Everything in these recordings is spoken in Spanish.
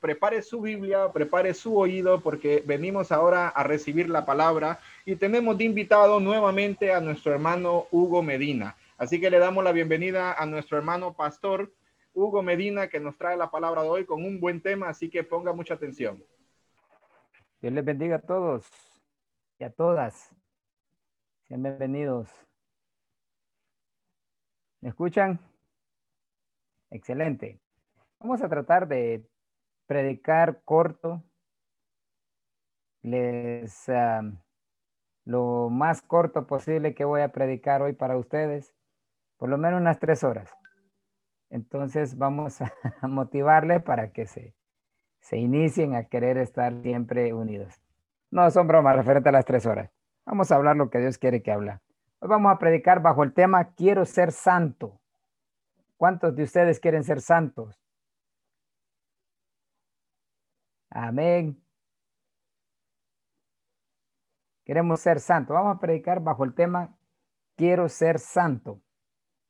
prepare su Biblia, prepare su oído, porque venimos ahora a recibir la palabra y tenemos de invitado nuevamente a nuestro hermano Hugo Medina. Así que le damos la bienvenida a nuestro hermano pastor Hugo Medina, que nos trae la palabra de hoy con un buen tema, así que ponga mucha atención. Dios les bendiga a todos y a todas. Sean bienvenidos. ¿Me escuchan? Excelente. Vamos a tratar de predicar corto. Les lo más corto posible que voy a predicar hoy para ustedes, por lo menos unas tres horas. Entonces vamos a motivarles para que se, se inicien a querer estar siempre unidos. No son bromas referente a las tres horas. Vamos a hablar lo que Dios quiere que habla. Hoy vamos a predicar bajo el tema Quiero ser santo. ¿Cuántos de ustedes quieren ser santos? Amén. Queremos ser santos. Vamos a predicar bajo el tema Quiero ser santo.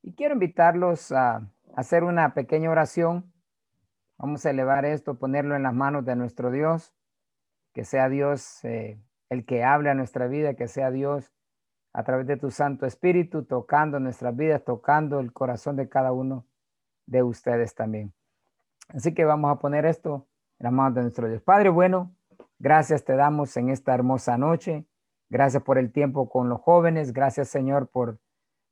Y quiero invitarlos a hacer una pequeña oración. Vamos a elevar esto, ponerlo en las manos de nuestro Dios. Que sea Dios eh, el que hable a nuestra vida, que sea Dios a través de tu Santo Espíritu, tocando nuestras vidas, tocando el corazón de cada uno de ustedes también. Así que vamos a poner esto en las manos de nuestro Dios. Padre bueno, gracias te damos en esta hermosa noche. Gracias por el tiempo con los jóvenes. Gracias Señor por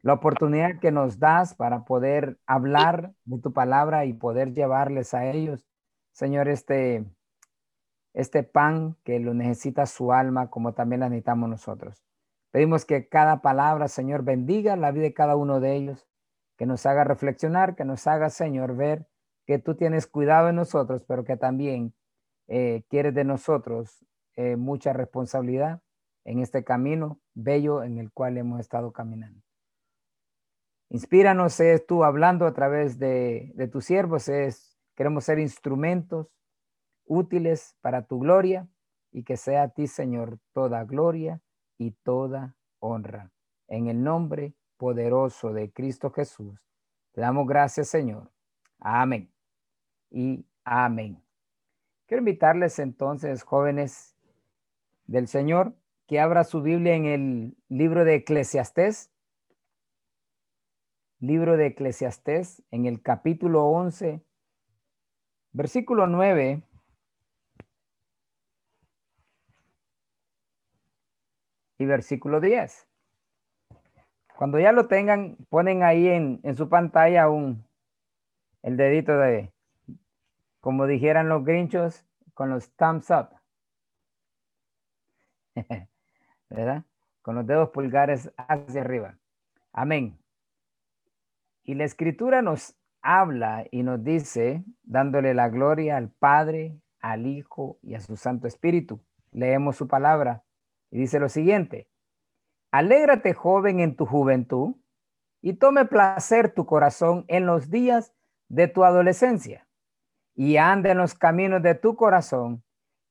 la oportunidad que nos das para poder hablar de tu palabra y poder llevarles a ellos, Señor, este, este pan que lo necesita su alma como también la necesitamos nosotros. Pedimos que cada palabra, Señor, bendiga la vida de cada uno de ellos, que nos haga reflexionar, que nos haga, Señor, ver que tú tienes cuidado de nosotros, pero que también eh, quieres de nosotros eh, mucha responsabilidad en este camino bello en el cual hemos estado caminando. Inspíranos, es tú hablando a través de, de tus siervos, es, queremos ser instrumentos útiles para tu gloria y que sea a ti, Señor, toda gloria y toda honra. En el nombre poderoso de Cristo Jesús, te damos gracias, Señor. Amén. Y amén. Quiero invitarles entonces, jóvenes del Señor, que abra su Biblia en el libro de Eclesiastés. Libro de Eclesiastés, en el capítulo 11, versículo 9 y versículo 10. Cuando ya lo tengan, ponen ahí en, su pantalla un, el dedito de, como dijeran los grinchos, con los thumbs up. ¿Verdad? Con los dedos pulgares hacia arriba. Amén. Y la escritura nos habla y nos dice, dándole la gloria al Padre, al Hijo y a su Santo Espíritu. Leemos su palabra. Y dice lo siguiente, alégrate joven en tu juventud y tome placer tu corazón en los días de tu adolescencia y anda en los caminos de tu corazón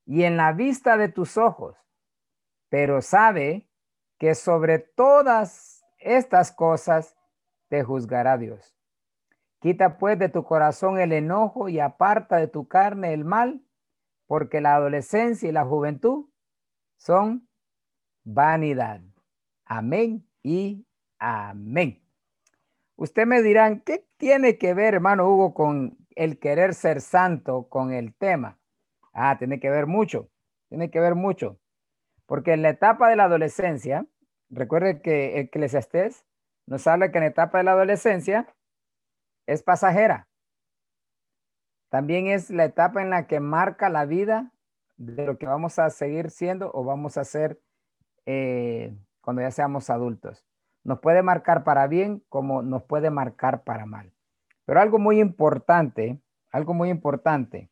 y en la vista de tus ojos. Pero sabe que sobre todas estas cosas te juzgará Dios. Quita pues de tu corazón el enojo y aparta de tu carne el mal, porque la adolescencia y la juventud son vanidad. Amén y amén. Usted me dirán, ¿qué tiene que ver, hermano Hugo, con el querer ser santo, con el tema? Ah, tiene que ver mucho, tiene que ver mucho. Porque en la etapa de la adolescencia, recuerde que Eclesiastés nos habla que en la etapa de la adolescencia es pasajera. También es la etapa en la que marca la vida de lo que vamos a seguir siendo o vamos a ser eh, cuando ya seamos adultos. Nos puede marcar para bien como nos puede marcar para mal. Pero algo muy importante, algo muy importante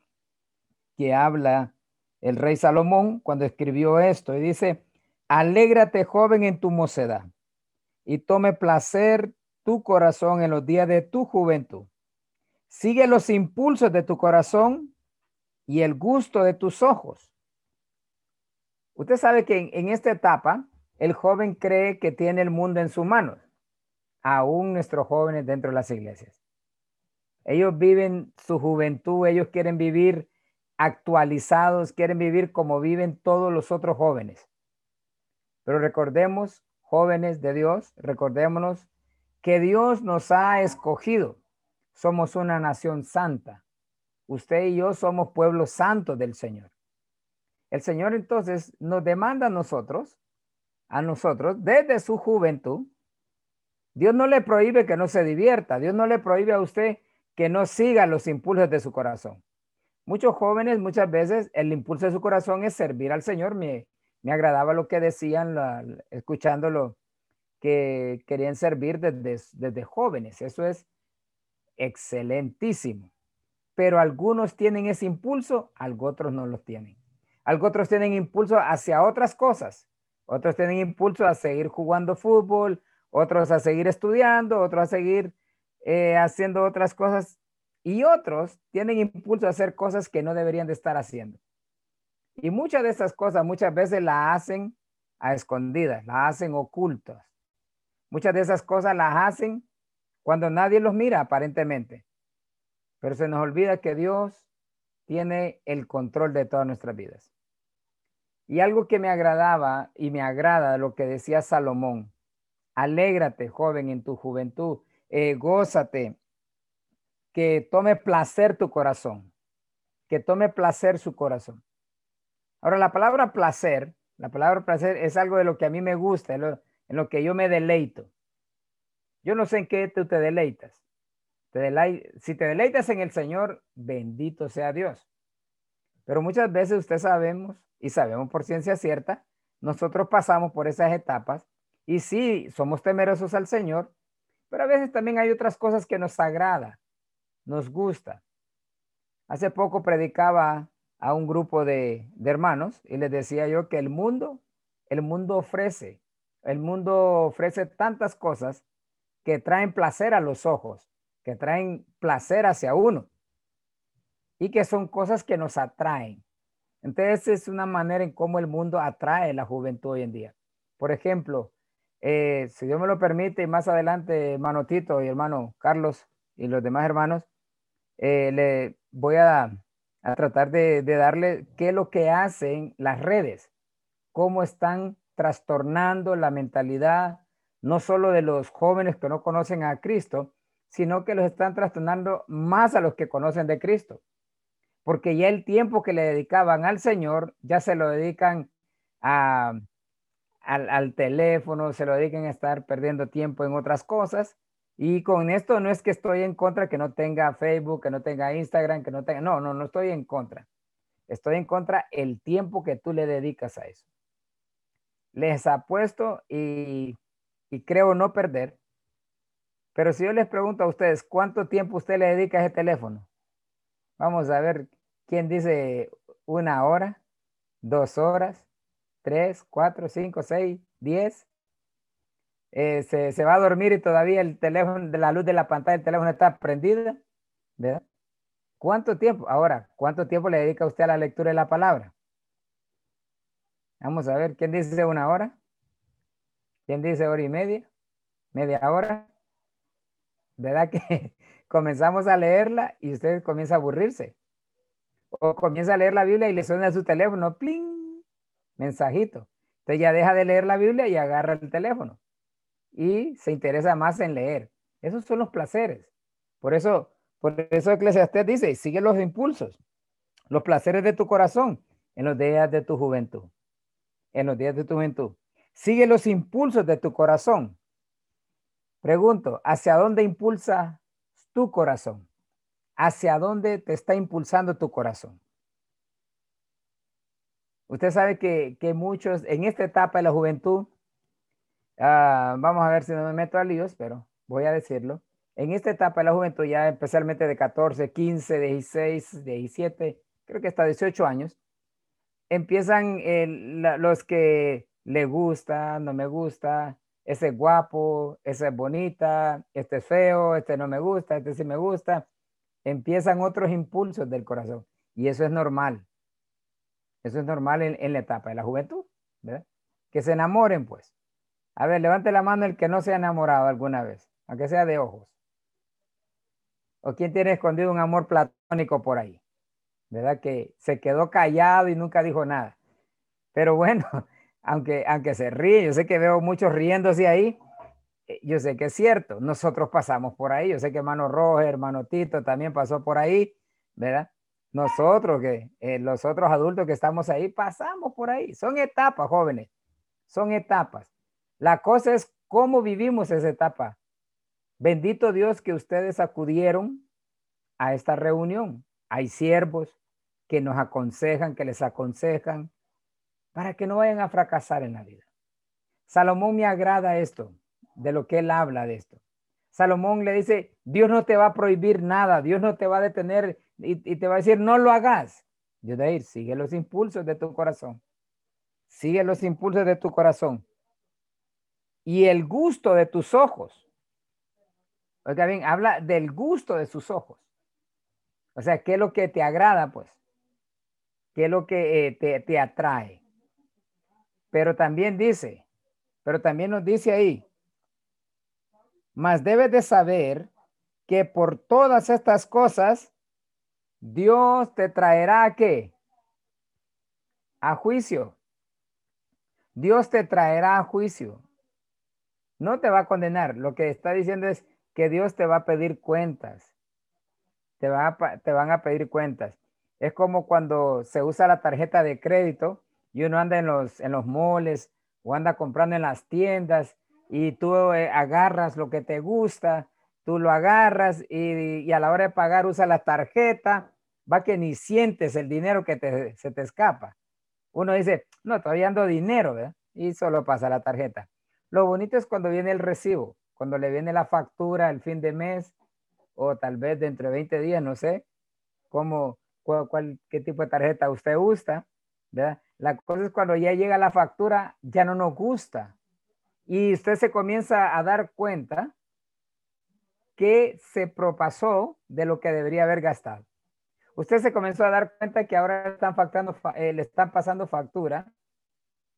que habla el rey Salomón cuando escribió esto y dice, alégrate joven en tu mocedad y tome placer tu corazón en los días de tu juventud. Sigue los impulsos de tu corazón y el gusto de tus ojos. Usted sabe que en, esta etapa el joven cree que tiene el mundo en sus manos, aún nuestros jóvenes dentro de las iglesias. Ellos viven su juventud, ellos quieren vivir actualizados, quieren vivir como viven todos los otros jóvenes. Pero recordemos, jóvenes de Dios, recordémonos que Dios nos ha escogido. Somos una nación santa. Usted y yo somos pueblo santo del Señor. El Señor entonces nos demanda a nosotros, a nosotros, desde su juventud. Dios no le prohíbe que no se divierta. Dios no le prohíbe a usted que no siga los impulsos de su corazón. Muchos jóvenes, muchas veces, el impulso de su corazón es servir al Señor. Me, me agradaba lo que decían, escuchándolo, que querían servir desde, desde jóvenes. Eso es excelentísimo. Pero algunos tienen ese impulso, algunos otros no lo tienen. Algunos otros tienen impulso hacia otras cosas. Otros tienen impulso a seguir jugando fútbol, otros a seguir estudiando, otros a seguir eh, haciendo otras cosas y otros tienen impulso a hacer cosas que no deberían de estar haciendo. Y muchas de esas cosas muchas veces las hacen a escondidas, las hacen ocultas. Muchas de esas cosas las hacen cuando nadie los mira aparentemente. Pero se nos olvida que Dios tiene el control de todas nuestras vidas. Y algo que me agradaba y me agrada lo que decía Salomón, alégrate joven en tu juventud, eh, gózate, que tome placer tu corazón, que tome placer su corazón. Ahora, la palabra placer, la palabra placer es algo de lo que a mí me gusta, en lo, que yo me deleito. Yo no sé en qué tú te deleitas. si te deleitas en el Señor, bendito sea Dios. Pero muchas veces usted sabemos, y sabemos por ciencia cierta, nosotros pasamos por esas etapas y sí, somos temerosos al Señor, pero a veces también hay otras cosas que nos agrada, nos gusta. Hace poco predicaba a un grupo de, hermanos y les decía yo que el mundo, el mundo ofrece, el mundo ofrece tantas cosas que traen placer a los ojos, que traen placer hacia uno y que son cosas que nos atraen. Entonces es una manera en cómo el mundo atrae la juventud hoy en día. Por ejemplo, eh, si Dios me lo permite, más adelante, hermano Tito y hermano Carlos y los demás hermanos, eh, le voy a, tratar de, de, darle qué es lo que hacen las redes, cómo están trastornando la mentalidad, no solo de los jóvenes que no conocen a Cristo, sino que los están trastornando más a los que conocen de Cristo. Porque ya el tiempo que le dedicaban al Señor, ya se lo dedican a, al, teléfono, se lo dediquen a estar perdiendo tiempo en otras cosas. Y con esto no es que estoy en contra que no tenga Facebook, que no tenga Instagram, que no tenga, no, no, no estoy en contra. Estoy en contra el tiempo que tú le dedicas a eso. Les apuesto y, y creo no perder. Pero si yo les pregunto a ustedes, ¿cuánto tiempo usted le dedica a ese teléfono? Vamos a ver quién dice una hora, dos horas, 3, 4, 5, 6, 10. se, va a dormir y todavía el teléfono, la luz de la pantalla del teléfono está prendida, ¿verdad? ¿Cuánto tiempo? Ahora, ¿cuánto tiempo le dedica usted a la lectura de la palabra? Vamos a ver, ¿quién dice una hora? ¿Quién dice hora y media? ¿Media hora? ¿Verdad que comenzamos a leerla y usted comienza a aburrirse? O comienza a leer la Biblia y le suena a su teléfono, ¡pling! Mensajito. Entonces ya deja de leer la Biblia y agarra el teléfono y se interesa más en leer. Esos son los placeres. Por eso, por eso Eclesiastés dice, sigue los impulsos, los placeres de tu corazón en los días de tu juventud. En los días de tu juventud. Sigue los impulsos de tu corazón. Pregunto, ¿hacia dónde impulsa tu corazón? ¿Hacia dónde te está impulsando tu corazón? Usted sabe que, muchos en esta etapa de la juventud, ah, vamos a ver si no me meto a líos, pero voy a decirlo. En esta etapa de la juventud, ya especialmente de 14, 15, 16, 17, creo que hasta 18 años, empiezan los que le gusta, no me gusta, ese es guapo, ese es bonita, este es feo, este no me gusta, este sí me gusta. Empiezan otros impulsos del corazón y eso es normal. Eso es normal en, la etapa de la juventud, ¿verdad? Que se enamoren, pues. A ver, levante la mano el que no se ha enamorado alguna vez, aunque sea de ojos. ¿O quién tiene escondido un amor platónico por ahí? ¿verdad? Que se quedó callado y nunca dijo nada. Pero bueno, aunque, aunque se ríe, yo sé que veo muchos riéndose ahí, eh, yo sé que es cierto, nosotros pasamos por ahí, yo sé que hermano Roger, hermano Tito también pasó por ahí, ¿verdad? Nosotros, que eh, los otros adultos que estamos ahí, pasamos por ahí. Son etapas, jóvenes, son etapas. La cosa es cómo vivimos esa etapa. Bendito Dios que ustedes acudieron a esta reunión. Hay siervos que nos aconsejan, que les aconsejan, para que no vayan a fracasar en la vida. Salomón me agrada esto, de lo que él habla de esto. Salomón le dice, Dios no te va a prohibir nada, Dios no te va a detener y, te va a decir, no lo hagas. ir sigue los impulsos de tu corazón. Sigue los impulsos de tu corazón. Y el gusto de tus ojos. Oiga bien, habla del gusto de sus ojos. O sea, ¿qué es lo que te agrada, pues? ¿Qué es lo que eh, te, te atrae? Pero también dice, pero también nos dice ahí, mas debes de saber que por todas estas cosas, Dios te traerá a qué? A juicio. Dios te traerá a juicio. No te va a condenar. Lo que está diciendo es que Dios te va a pedir cuentas te van, a, pedir cuentas. Es como cuando se usa la tarjeta de crédito y uno anda en los, en los moles o anda comprando en las tiendas y tú eh, agarras lo que te gusta, tú lo agarras y, a la hora de pagar usa la tarjeta, va que ni sientes el dinero que te, se te escapa. Uno dice, no, todavía ando dinero, ¿verdad? Y solo pasa la tarjeta. Lo bonito es cuando viene el recibo, cuando le viene la factura el fin de mes o tal vez dentro de 20 días, no sé cómo, cuál, qué tipo de tarjeta usted gusta. La cosa es cuando ya llega la factura, ya no nos gusta. Y usted se comienza a dar cuenta que se propasó de lo que debería haber gastado. Usted se comenzó a dar cuenta que ahora están facturando, eh, le están pasando factura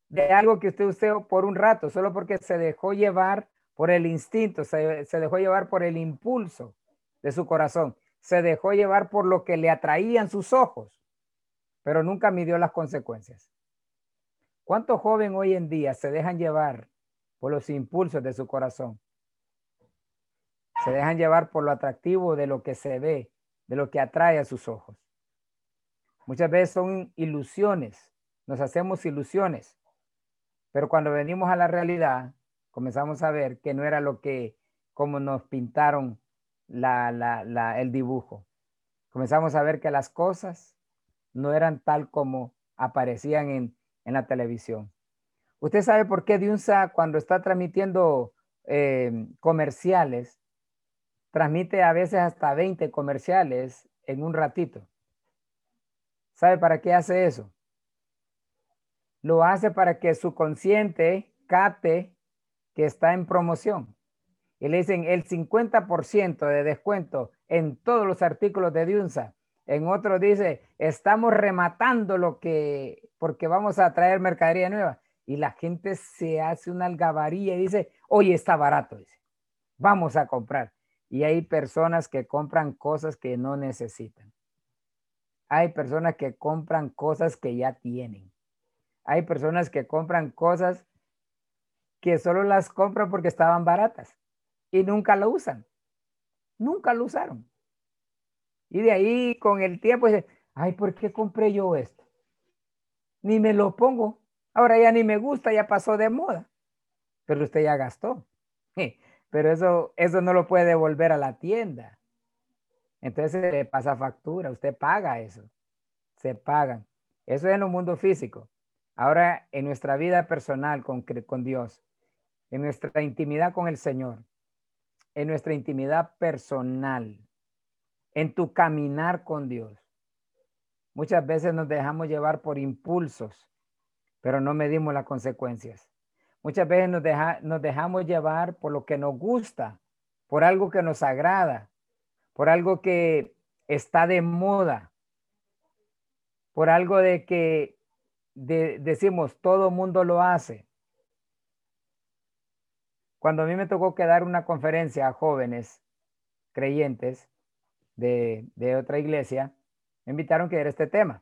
de algo que usted usó por un rato, solo porque se dejó llevar por el instinto, se dejó llevar por el impulso de su corazón. Se dejó llevar por lo que le atraían sus ojos, pero nunca midió las consecuencias. ¿Cuántos jóvenes hoy en día se dejan llevar por los impulsos de su corazón? Se dejan llevar por lo atractivo de lo que se ve, de lo que atrae a sus ojos. Muchas veces son ilusiones, nos hacemos ilusiones, pero cuando venimos a la realidad, comenzamos a ver que no era lo que como nos pintaron la, el dibujo. Comenzamos a ver que las cosas no eran tal como aparecían en, la televisión. ¿Usted sabe por qué Diunsa cuando está transmitiendo eh, comerciales, transmite a veces hasta 20 comerciales en un ratito? ¿Sabe para qué hace eso? Lo hace para que su consciente cate que está en promoción y le dicen el 50% de descuento en todos los artículos de Diunsa. En otro dice, estamos rematando lo que, porque vamos a traer mercadería nueva. Y la gente se hace una algabaría y dice, oye, está barato, dice, vamos a comprar. Y hay personas que compran cosas que no necesitan. Hay personas que compran cosas que ya tienen. Hay personas que compran cosas que solo las compran porque estaban baratas y nunca lo usan. Nunca lo usaron. Y de ahí con el tiempo dice, ay, ¿por qué compré yo esto? Ni me lo pongo. Ahora ya ni me gusta, ya pasó de moda. Pero usted ya gastó. Pero eso, eso no lo puede devolver a la tienda. Entonces le pasa factura, usted paga eso. Se pagan. Eso es en el mundo físico. Ahora en nuestra vida personal con, con Dios, en nuestra intimidad con el Señor, en nuestra intimidad personal, en tu caminar con Dios. Muchas veces nos dejamos llevar por impulsos, pero no medimos las consecuencias. Muchas veces nos, nos dejamos llevar por lo que nos gusta, por algo que nos agrada, por algo que está de moda, por algo de que decimos todo mundo lo hace. Cuando a mí me tocó que dar una conferencia a jóvenes creyentes de, otra iglesia, Me invitaron que era este tema.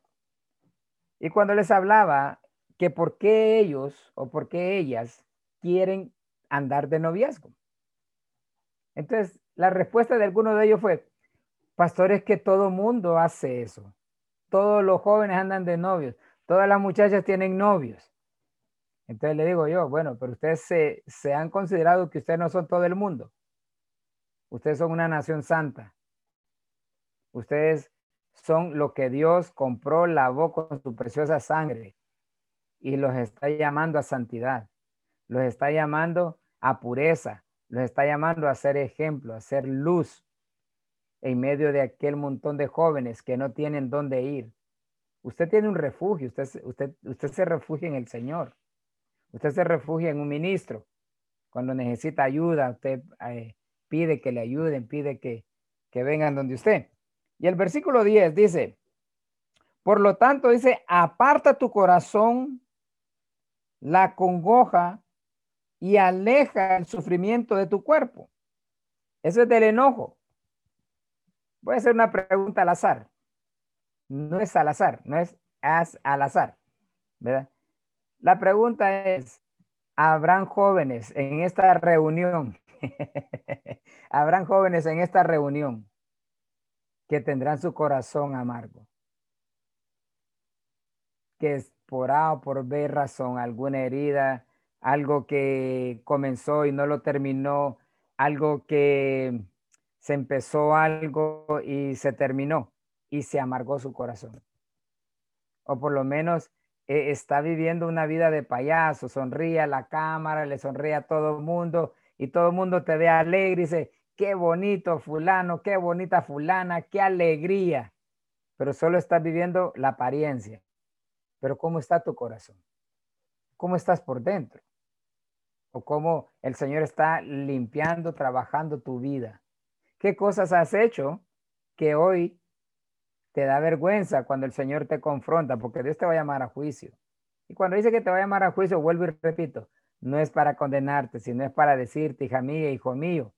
Y cuando les hablaba que por qué ellos o por qué ellas quieren andar de noviazgo. Entonces, la respuesta de alguno de ellos fue, pastores, que todo mundo hace eso. Todos los jóvenes andan de novios, todas las muchachas tienen novios. Entonces le digo yo, bueno, pero ustedes se, se han considerado que ustedes no son todo el mundo. Ustedes son una nación santa. Ustedes son lo que Dios compró, lavó con su preciosa sangre y los está llamando a santidad. Los está llamando a pureza. Los está llamando a ser ejemplo, a ser luz en medio de aquel montón de jóvenes que no tienen dónde ir. Usted tiene un refugio, usted, usted, usted se refugia en el Señor. Usted se refugia en un ministro. Cuando necesita ayuda, usted eh, pide que le ayuden, pide que, que vengan donde usted. Y el versículo 10 dice, por lo tanto dice, aparta tu corazón la congoja y aleja el sufrimiento de tu cuerpo. Eso es del enojo. Voy a hacer una pregunta al azar. No es al azar, no es al azar. La pregunta es, ¿habrán jóvenes en esta reunión? ¿Habrán jóvenes en esta reunión que tendrán su corazón amargo? Que por A por B razón, alguna herida, algo que comenzó y no lo terminó, algo que se empezó algo y se terminó y se amargó su corazón. O por lo menos eh, está viviendo una vida de payaso, sonríe a la cámara, le sonríe a todo el mundo y todo el mundo te ve alegre y dice, qué bonito fulano, qué bonita fulana, qué alegría. Pero solo está viviendo la apariencia. Pero ¿cómo está tu corazón? ¿Cómo estás por dentro? ¿O cómo el Señor está limpiando, trabajando tu vida? ¿Qué cosas has hecho que hoy te da vergüenza cuando el Señor te confronta? Porque Dios te va a llamar a juicio. Y cuando dice que te va a llamar a juicio, vuelvo y repito, no es para condenarte, sino es para decirte, hija mía, hijo mío,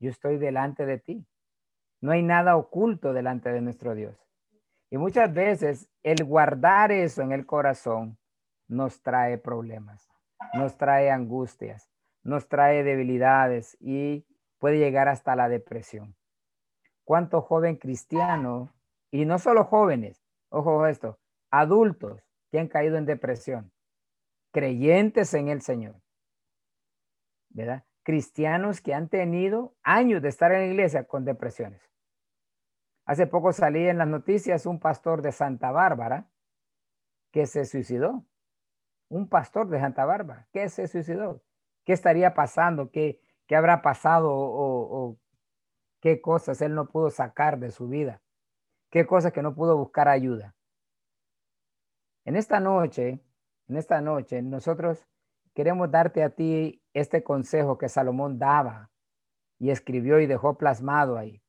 yo estoy delante de ti. No hay nada oculto delante de nuestro Dios. Y muchas veces el guardar eso en el corazón nos trae problemas, nos trae angustias, nos trae debilidades y puede llegar hasta la depresión. ¿Cuánto joven cristiano, y no solo jóvenes, ojo esto, adultos que han caído en depresión, creyentes en el Señor, ¿verdad? Cristianos que han tenido años de estar en la iglesia con depresiones. Hace poco salí en las noticias un pastor de Santa Bárbara que se suicidó. Un pastor de Santa Bárbara que se suicidó. ¿Qué estaría pasando? ¿Qué, qué habrá pasado o, qué cosas él no pudo sacar de su vida? ¿Qué cosas que no pudo buscar ayuda? En esta noche, en esta noche, nosotros queremos darte a ti este consejo que Salomón daba y escribió y dejó plasmado ahí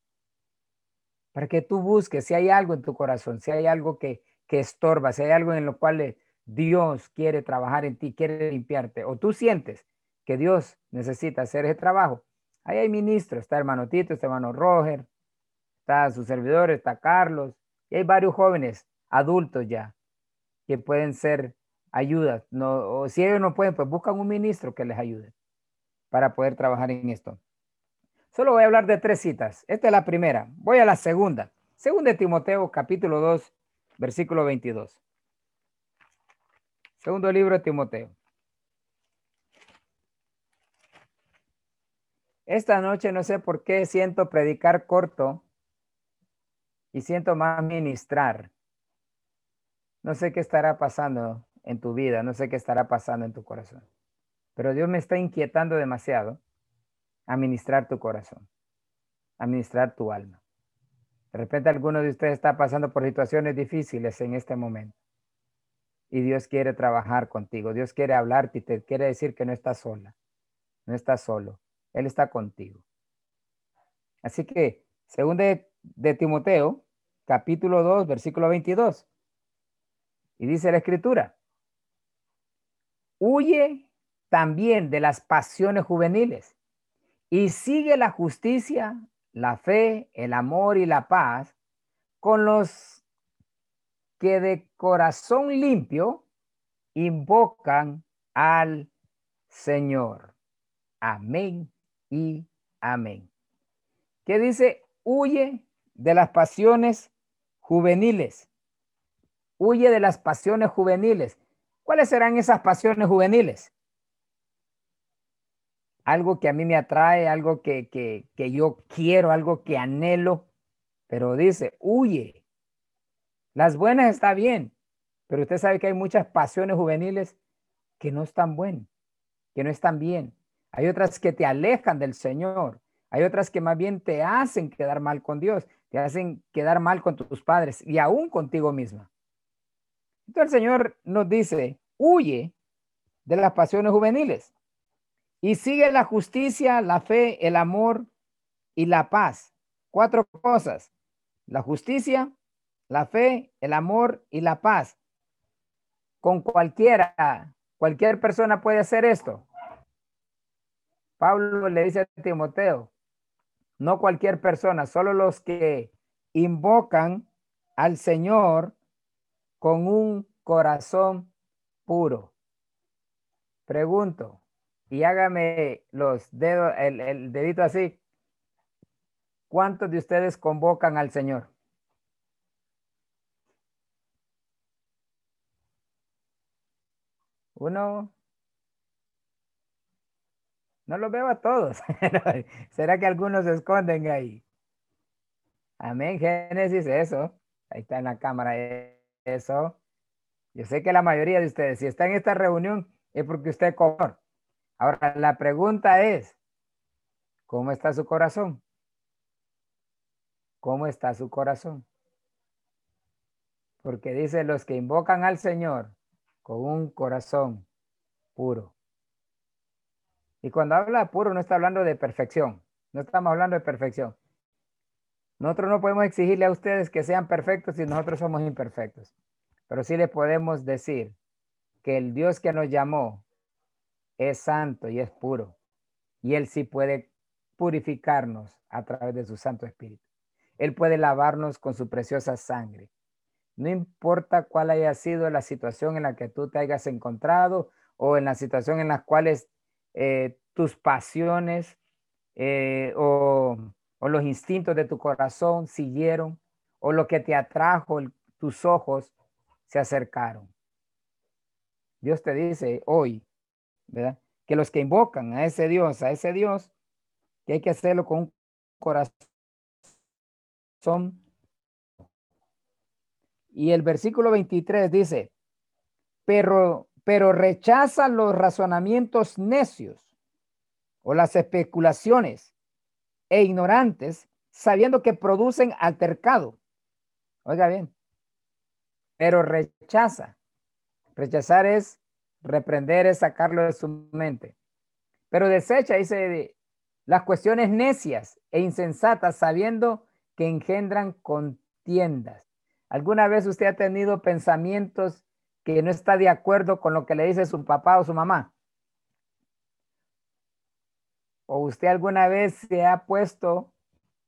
para que tú busques si hay algo en tu corazón, si hay algo que, que estorba, si hay algo en lo cual Dios quiere trabajar en ti, quiere limpiarte, o tú sientes que Dios necesita hacer ese trabajo. Ahí hay ministros, está hermano Tito, está hermano Roger, está su servidor, está Carlos, y hay varios jóvenes adultos ya que pueden ser ayudas. No, o si ellos no pueden, pues buscan un ministro que les ayude para poder trabajar en esto. Solo voy a hablar de tres citas. Esta es la primera. Voy a la segunda. Segunda de Timoteo, capítulo 2, versículo 22. Segundo libro de Timoteo. Esta noche no sé por qué siento predicar corto y siento más ministrar. No sé qué estará pasando en tu vida, no sé qué estará pasando en tu corazón, pero Dios me está inquietando demasiado administrar tu corazón, administrar tu alma. De repente alguno de ustedes está pasando por situaciones difíciles en este momento. Y Dios quiere trabajar contigo. Dios quiere hablarte y te quiere decir que no estás sola. No estás solo. Él está contigo. Así que, según de, de Timoteo, capítulo 2, versículo 22. Y dice la escritura, huye también de las pasiones juveniles y sigue la justicia, la fe, el amor y la paz con los que de corazón limpio invocan al Señor. Amén y amén. ¿Qué dice? Huye de las pasiones juveniles. Huye de las pasiones juveniles. ¿Cuáles serán esas pasiones juveniles? Algo que a mí me atrae, algo que, que, que yo quiero, algo que anhelo, pero dice, huye. Las buenas está bien, pero usted sabe que hay muchas pasiones juveniles que no están buenas, que no están bien. Hay otras que te alejan del Señor. Hay otras que más bien te hacen quedar mal con Dios, te hacen quedar mal con tus padres y aún contigo misma. Entonces el Señor nos dice, huye de las pasiones juveniles y sigue la justicia, la fe, el amor y la paz. Cuatro cosas. La justicia, la fe, el amor y la paz. Con cualquiera, cualquier persona puede hacer esto. Pablo le dice a Timoteo, no cualquier persona, solo los que invocan al Señor con un corazón puro. Pregunto, y hágame los dedos, el, dedito así. ¿Cuántos de ustedes convocan al Señor? Uno, no lo veo a todos. ¿Será que algunos se esconden ahí? Amén. Génesis, eso. Ahí está en la cámara. Eso. Yo sé que la mayoría de ustedes, si está en esta reunión, es porque usted cobró. Ahora, la pregunta es, ¿cómo está su corazón? ¿Cómo está su corazón? Porque dice los que invocan al Señor con un corazón puro. Y cuando habla puro no está hablando de perfección. No estamos hablando de perfección. Nosotros no podemos exigirle a ustedes que sean perfectos si nosotros somos imperfectos. Pero sí le podemos decir que el Dios que nos llamó es santo y es puro. Y Él sí puede purificarnos a través de su Santo Espíritu. Él puede lavarnos con su preciosa sangre. No importa cuál haya sido la situación en la que tú te hayas encontrado o en la situación en la cuales eh, tus pasiones eh, o, los instintos de tu corazón siguieron o lo que te atrajo, tus ojos se acercaron. Dios te dice hoy, Que los que invocan a ese Dios, a ese Dios, que hay que hacerlo con un corazón. Y el versículo 23 dice, pero pero rechaza los razonamientos necios o las especulaciones e ignorantes, sabiendo que producen altercado. Oiga bien, pero rechaza. Rechazar es reprender, es sacarlo de su mente. Pero desecha, dice, las cuestiones necias e insensatas, sabiendo que engendran contiendas. ¿Alguna vez usted ha tenido pensamientos que no está de acuerdo con lo que le dice su papá o su mamá? ¿O usted alguna vez se ha puesto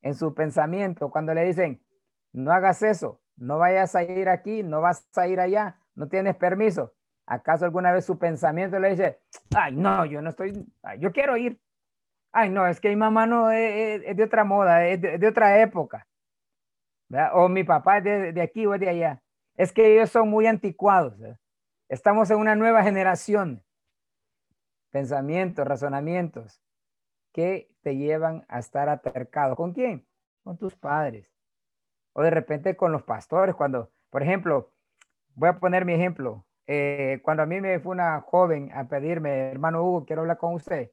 en su pensamiento cuando le dicen, no hagas eso, no vayas a ir aquí, no vas a ir allá, no tienes permiso? ¿Acaso alguna vez su pensamiento le dice, ay, no, yo no estoy, yo quiero ir? Ay, no, es que mi mamá no es, de otra moda, es de, otra época. O mi papá es de, de aquí o de allá es que ellos son muy anticuados. ¿eh? Estamos en una nueva generación. Pensamientos, razonamientos que te llevan a estar atercado. ¿Con quién? Con tus padres. O de repente con los pastores. Cuando, por ejemplo, voy a poner mi ejemplo. Eh, cuando a mí me fue una joven a pedirme, hermano Hugo, quiero hablar con usted.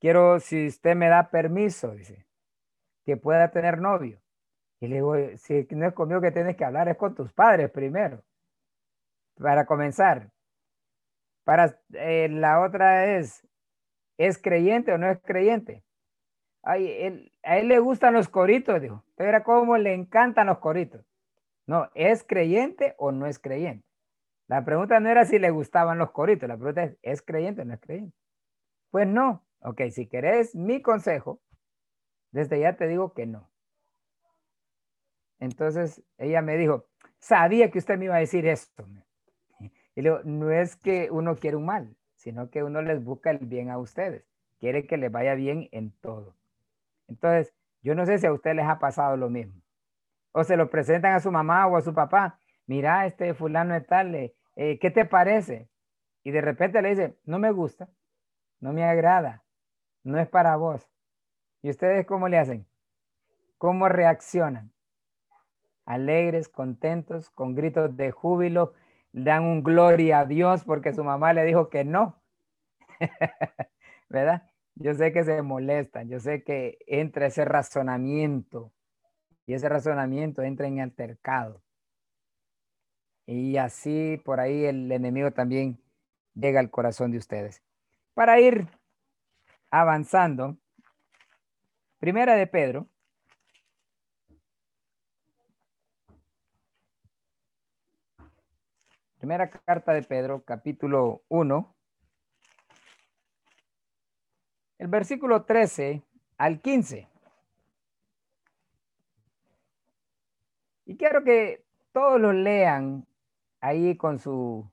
Quiero, si usted me da permiso, dice, que pueda tener novio. Y le digo, si no es conmigo que tienes que hablar, es con tus padres primero. Para comenzar. Para eh, la otra es, ¿es creyente o no es creyente? Ay, él, a él le gustan los coritos, dijo. Pero cómo le encantan los coritos. No, ¿es creyente o no es creyente? La pregunta no era si le gustaban los coritos, la pregunta es, ¿es creyente o no es creyente? Pues no. Ok, si querés mi consejo, desde ya te digo que no. Entonces ella me dijo, sabía que usted me iba a decir esto. Y luego, no es que uno quiere un mal, sino que uno les busca el bien a ustedes. Quiere que les vaya bien en todo. Entonces, yo no sé si a usted les ha pasado lo mismo. O se lo presentan a su mamá o a su papá. Mira, este fulano de tal, eh, eh, ¿qué te parece? Y de repente le dice, no me gusta, no me agrada, no es para vos. ¿Y ustedes cómo le hacen? ¿Cómo reaccionan? Alegres, contentos, con gritos de júbilo, dan un gloria a Dios porque su mamá le dijo que no. ¿Verdad? Yo sé que se molestan, yo sé que entra ese razonamiento y ese razonamiento entra en altercado. Y así por ahí el enemigo también llega al corazón de ustedes. Para ir avanzando, primera de Pedro. Primera carta de Pedro, capítulo 1. el versículo 13 al 15. Y quiero que todos lo lean ahí con su,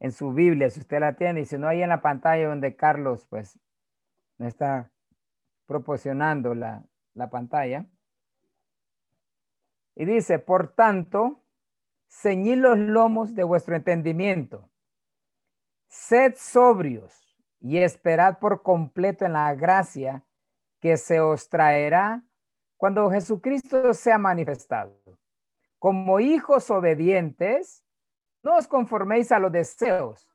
en su Biblia, si usted la tiene, y si no, ahí en la pantalla donde Carlos, pues, me está proporcionando la, la pantalla. Y dice, por tanto, ceñid los lomos de vuestro entendimiento, sed sobrios y esperad por completo en la gracia que se os traerá cuando Jesucristo sea manifestado. Como hijos obedientes, no os conforméis a los deseos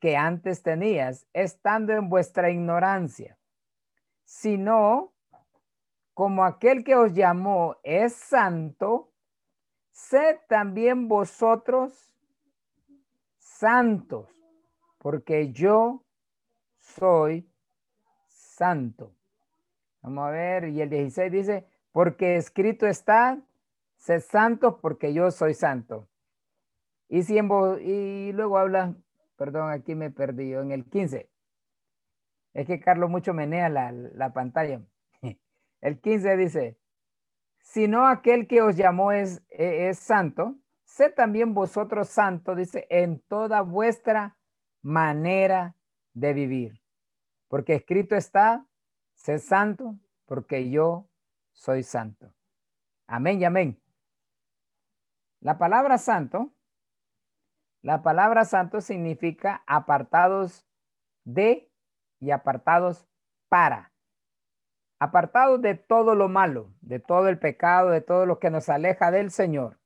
que antes tenías, estando en vuestra ignorancia, sino como aquel que os llamó es santo, sed también vosotros santos, porque yo soy santo. Vamos a ver, y el 16 dice, porque escrito está, sé santo porque yo soy santo. Y, y luego habla, perdón, aquí me perdí, en el 15. Es que Carlos mucho menea la, la pantalla. El 15 dice, si no aquel que os llamó es, es santo, sé también vosotros santo, dice, en toda vuestra manera de vivir. Porque escrito está, sé santo, porque yo soy santo. Amén y amén. La palabra santo, la palabra santo significa apartados de y apartados para. Apartados de todo lo malo, de todo el pecado, de todo lo que nos aleja del Señor.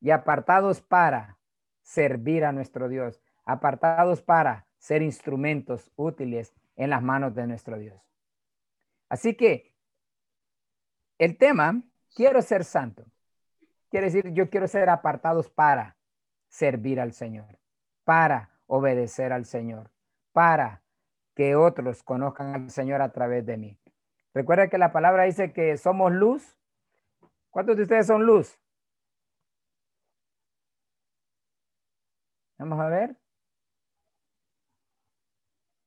Y apartados para servir a nuestro Dios. Apartados para ser instrumentos útiles en las manos de nuestro Dios. Así que el tema, quiero ser santo, quiere decir yo quiero ser apartados para servir al Señor, para obedecer al Señor, para que otros conozcan al Señor a través de mí. Recuerda que la palabra dice que somos luz. ¿Cuántos de ustedes son luz? Vamos a ver.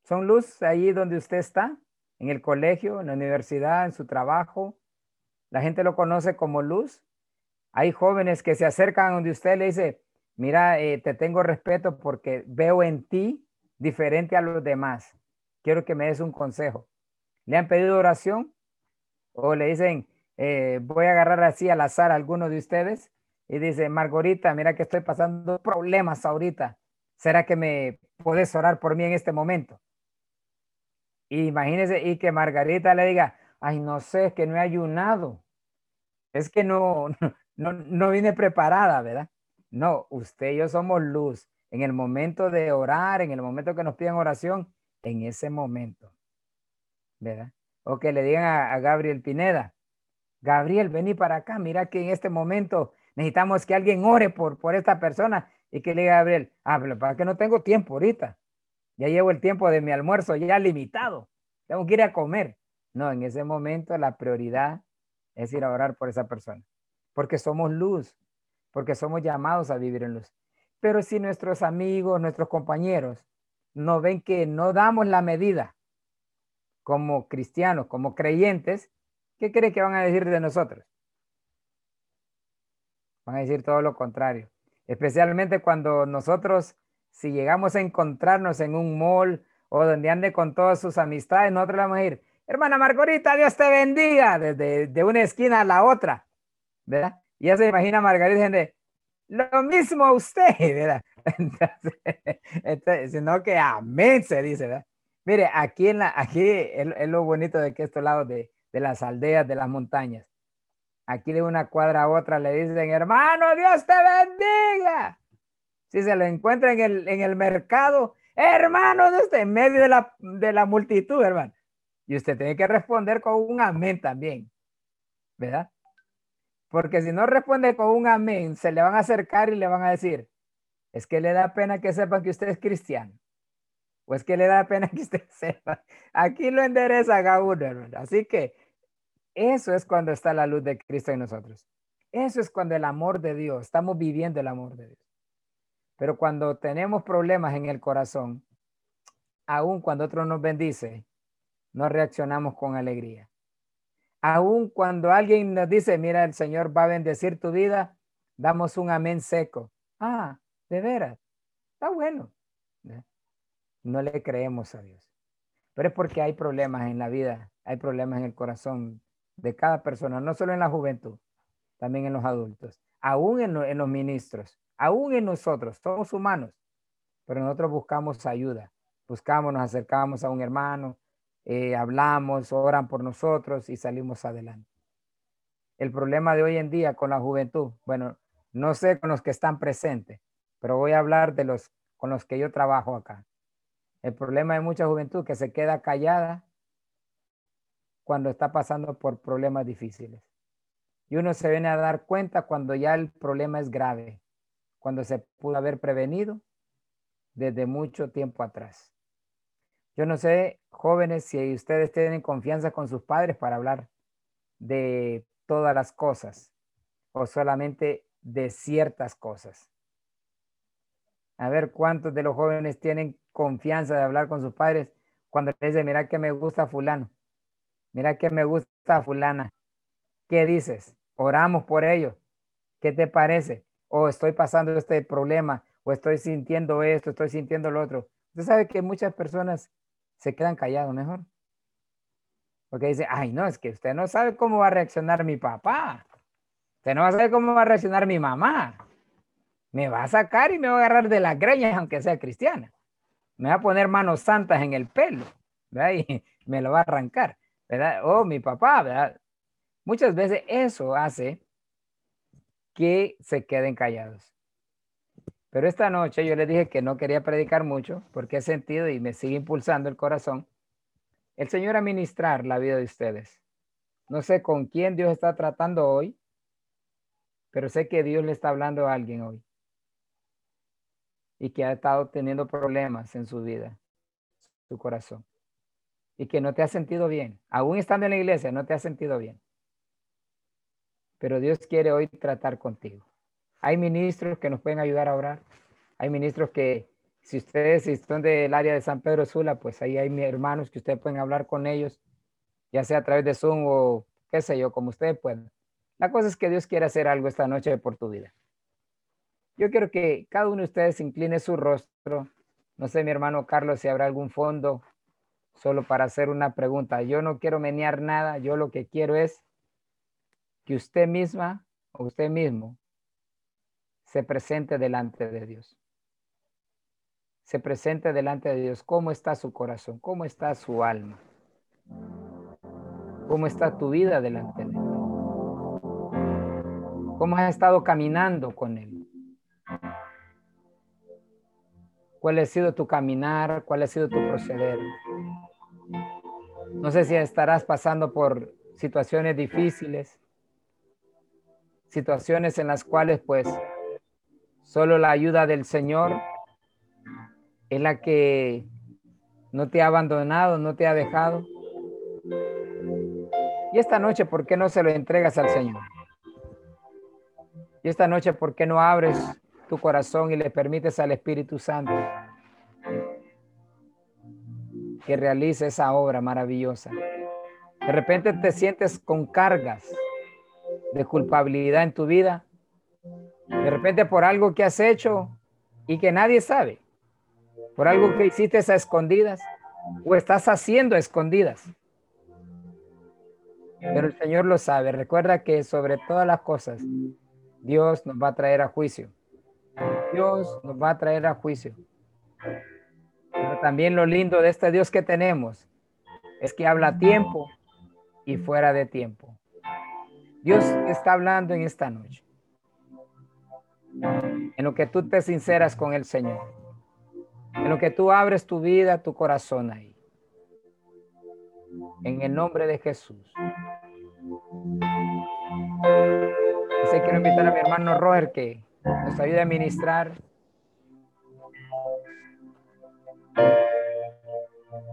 Son luz ahí donde usted está, en el colegio, en la universidad, en su trabajo. La gente lo conoce como luz. Hay jóvenes que se acercan donde usted le dice, mira, eh, te tengo respeto porque veo en ti diferente a los demás. Quiero que me des un consejo. ¿Le han pedido oración? O le dicen, eh, voy a agarrar así al azar a alguno de ustedes y dice, Margarita, mira que estoy pasando problemas ahorita. ¿Será que me puedes orar por mí en este momento? Imagínese y que Margarita le diga, ay, no sé, es que no he ayunado. Es que no, no, no vine preparada, ¿verdad? No, usted y yo somos luz. En el momento de orar, en el momento que nos piden oración, en ese momento, ¿verdad? O que le digan a, Gabriel Pineda, Gabriel, vení para acá, mira que en este momento necesitamos que alguien ore por, por esta persona y que le diga a Gabriel, ah, para que no tengo tiempo ahorita. Ya llevo el tiempo de mi almuerzo ya limitado. Tengo que ir a comer. No, en ese momento la prioridad es ir a orar por esa persona. Porque somos luz, porque somos llamados a vivir en luz. Pero si nuestros amigos, nuestros compañeros, no ven que no damos la medida como cristianos, como creyentes, ¿qué cree que van a decir de nosotros? Van a decir todo lo contrario. Especialmente cuando nosotros, si llegamos a encontrarnos en un mall o donde ande con todas sus amistades, nosotros le vamos a decir, hermana Margarita, Dios te bendiga, desde de una esquina a la otra, ¿verdad? Y ya se imagina Margarita gente, lo mismo a usted, ¿verdad? Sino que amén se dice, ¿verdad? Mire, aquí, en la, aquí es, lo bonito de que estos lados de, de las aldeas, de las montañas, aquí de una cuadra a otra le dicen, hermano, Dios te bendiga. Si se lo encuentra en el, en el mercado, hermano, Dios en medio de la, de la multitud, hermano. Y usted tiene que responder con un amén también, ¿verdad? Porque si no responde con un amén, se le van a acercar y le van a decir, es que le da pena que sepan que usted es cristiano. O es que le da pena que usted sepa. Aquí lo endereza a uno, hermano. Así que eso es cuando está la luz de Cristo en nosotros. Eso es cuando el amor de Dios, estamos viviendo el amor de Dios. Pero cuando tenemos problemas en el corazón, aun cuando otro nos bendice, no reaccionamos con alegría. Aún cuando alguien nos dice, mira, el Señor va a bendecir tu vida, damos un amén seco. Ah, de veras, está bueno. No le creemos a Dios. Pero es porque hay problemas en la vida, hay problemas en el corazón de cada persona, no solo en la juventud, también en los adultos, aún en, en los ministros, aún en nosotros, somos humanos, pero nosotros buscamos ayuda, buscamos, nos acercamos a un hermano, eh, hablamos, oran por nosotros y salimos adelante. El problema de hoy en día con la juventud, bueno, no sé con los que están presentes, pero voy a hablar de los con los que yo trabajo acá. El problema de mucha juventud que se queda callada cuando está pasando por problemas difíciles. Y uno se viene a dar cuenta cuando ya el problema es grave, cuando se pudo haber prevenido desde mucho tiempo atrás. Yo no sé, jóvenes, si ustedes tienen confianza con sus padres para hablar de todas las cosas o solamente de ciertas cosas. A ver cuántos de los jóvenes tienen confianza de hablar con sus padres cuando les dicen, mira que me gusta fulano, mira que me gusta fulana. ¿Qué dices? Oramos por ellos. ¿Qué te parece? O estoy pasando este problema, o estoy sintiendo esto, estoy sintiendo lo otro. Usted sabe que muchas personas se quedan callados mejor. Porque dice, ay, no, es que usted no sabe cómo va a reaccionar mi papá. Usted no va a saber cómo va a reaccionar mi mamá. Me va a sacar y me va a agarrar de las greñas, aunque sea cristiana. Me va a poner manos santas en el pelo, ¿verdad? Y me lo va a arrancar, ¿verdad? O mi papá, ¿verdad? Muchas veces eso hace que se queden callados. Pero esta noche yo les dije que no quería predicar mucho porque he sentido y me sigue impulsando el corazón el Señor a ministrar la vida de ustedes. No sé con quién Dios está tratando hoy, pero sé que Dios le está hablando a alguien hoy y que ha estado teniendo problemas en su vida, su corazón, y que no te ha sentido bien. Aún estando en la iglesia, no te ha sentido bien. Pero Dios quiere hoy tratar contigo. Hay ministros que nos pueden ayudar a orar. Hay ministros que, si ustedes están del área de San Pedro Sula, pues ahí hay hermanos que ustedes pueden hablar con ellos, ya sea a través de Zoom o qué sé yo, como ustedes puedan. La cosa es que Dios quiere hacer algo esta noche por tu vida. Yo quiero que cada uno de ustedes incline su rostro. No sé, mi hermano Carlos, si habrá algún fondo solo para hacer una pregunta. Yo no quiero menear nada. Yo lo que quiero es que usted misma o usted mismo se presente delante de Dios. Se presente delante de Dios. ¿Cómo está su corazón? ¿Cómo está su alma? ¿Cómo está tu vida delante de Él? ¿Cómo has estado caminando con Él? ¿Cuál ha sido tu caminar? ¿Cuál ha sido tu proceder? No sé si estarás pasando por situaciones difíciles, situaciones en las cuales pues Solo la ayuda del Señor es la que no te ha abandonado, no te ha dejado. Y esta noche, ¿por qué no se lo entregas al Señor? Y esta noche, ¿por qué no abres tu corazón y le permites al Espíritu Santo que realice esa obra maravillosa? De repente te sientes con cargas de culpabilidad en tu vida De repente por algo que has hecho y que nadie sabe. Por algo que hiciste a escondidas o estás haciendo a escondidas. Pero el Señor lo sabe. Recuerda que sobre todas las cosas, Dios nos va a traer a juicio. Dios nos va a traer a juicio. Pero también lo lindo de este Dios que tenemos es que habla a tiempo y fuera de tiempo. Dios está hablando en esta noche. En lo que tú te sinceras con el Señor. En lo que tú abres tu vida, tu corazón ahí. En el nombre de Jesús. Así quiero invitar a mi hermano Roger que nos ayude a ministrar.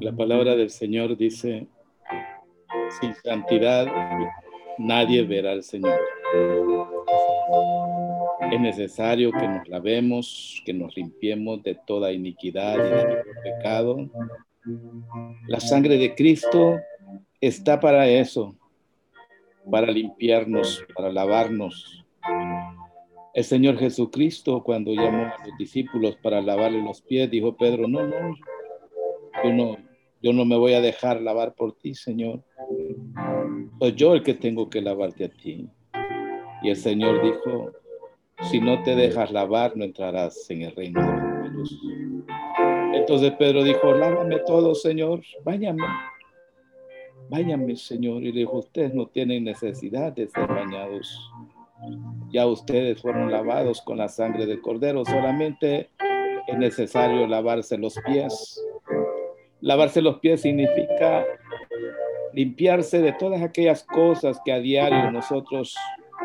La palabra del Señor dice, sin santidad nadie verá al Señor. Es necesario que nos lavemos, que nos limpiemos de toda iniquidad y de todo pecado. La sangre de Cristo está para eso, para limpiarnos, para lavarnos. El Señor Jesucristo, cuando llamó a los discípulos para lavarle los pies, dijo Pedro, no, no, yo no, yo no me voy a dejar lavar por ti, Señor. Soy yo el que tengo que lavarte a ti. Y el Señor dijo, si no te dejas lavar, no entrarás en el reino de los cielos. Entonces Pedro dijo, lávame todo, Señor, váyame. Váyame, Señor. Y dijo, ustedes no tienen necesidad de ser bañados. Ya ustedes fueron lavados con la sangre del cordero. Solamente es necesario lavarse los pies. Lavarse los pies significa limpiarse de todas aquellas cosas que a diario nosotros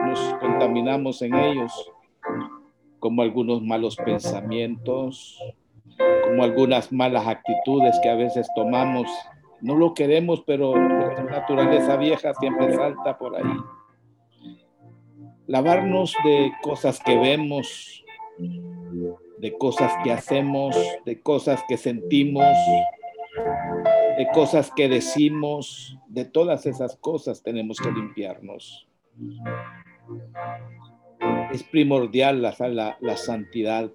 nos contaminamos en ellos, como algunos malos pensamientos, como algunas malas actitudes que a veces tomamos. No lo queremos, pero la naturaleza vieja siempre salta por ahí. Lavarnos de cosas que vemos, de cosas que hacemos, de cosas que sentimos, de cosas que decimos, de todas esas cosas tenemos que limpiarnos. Es primordial la, santidad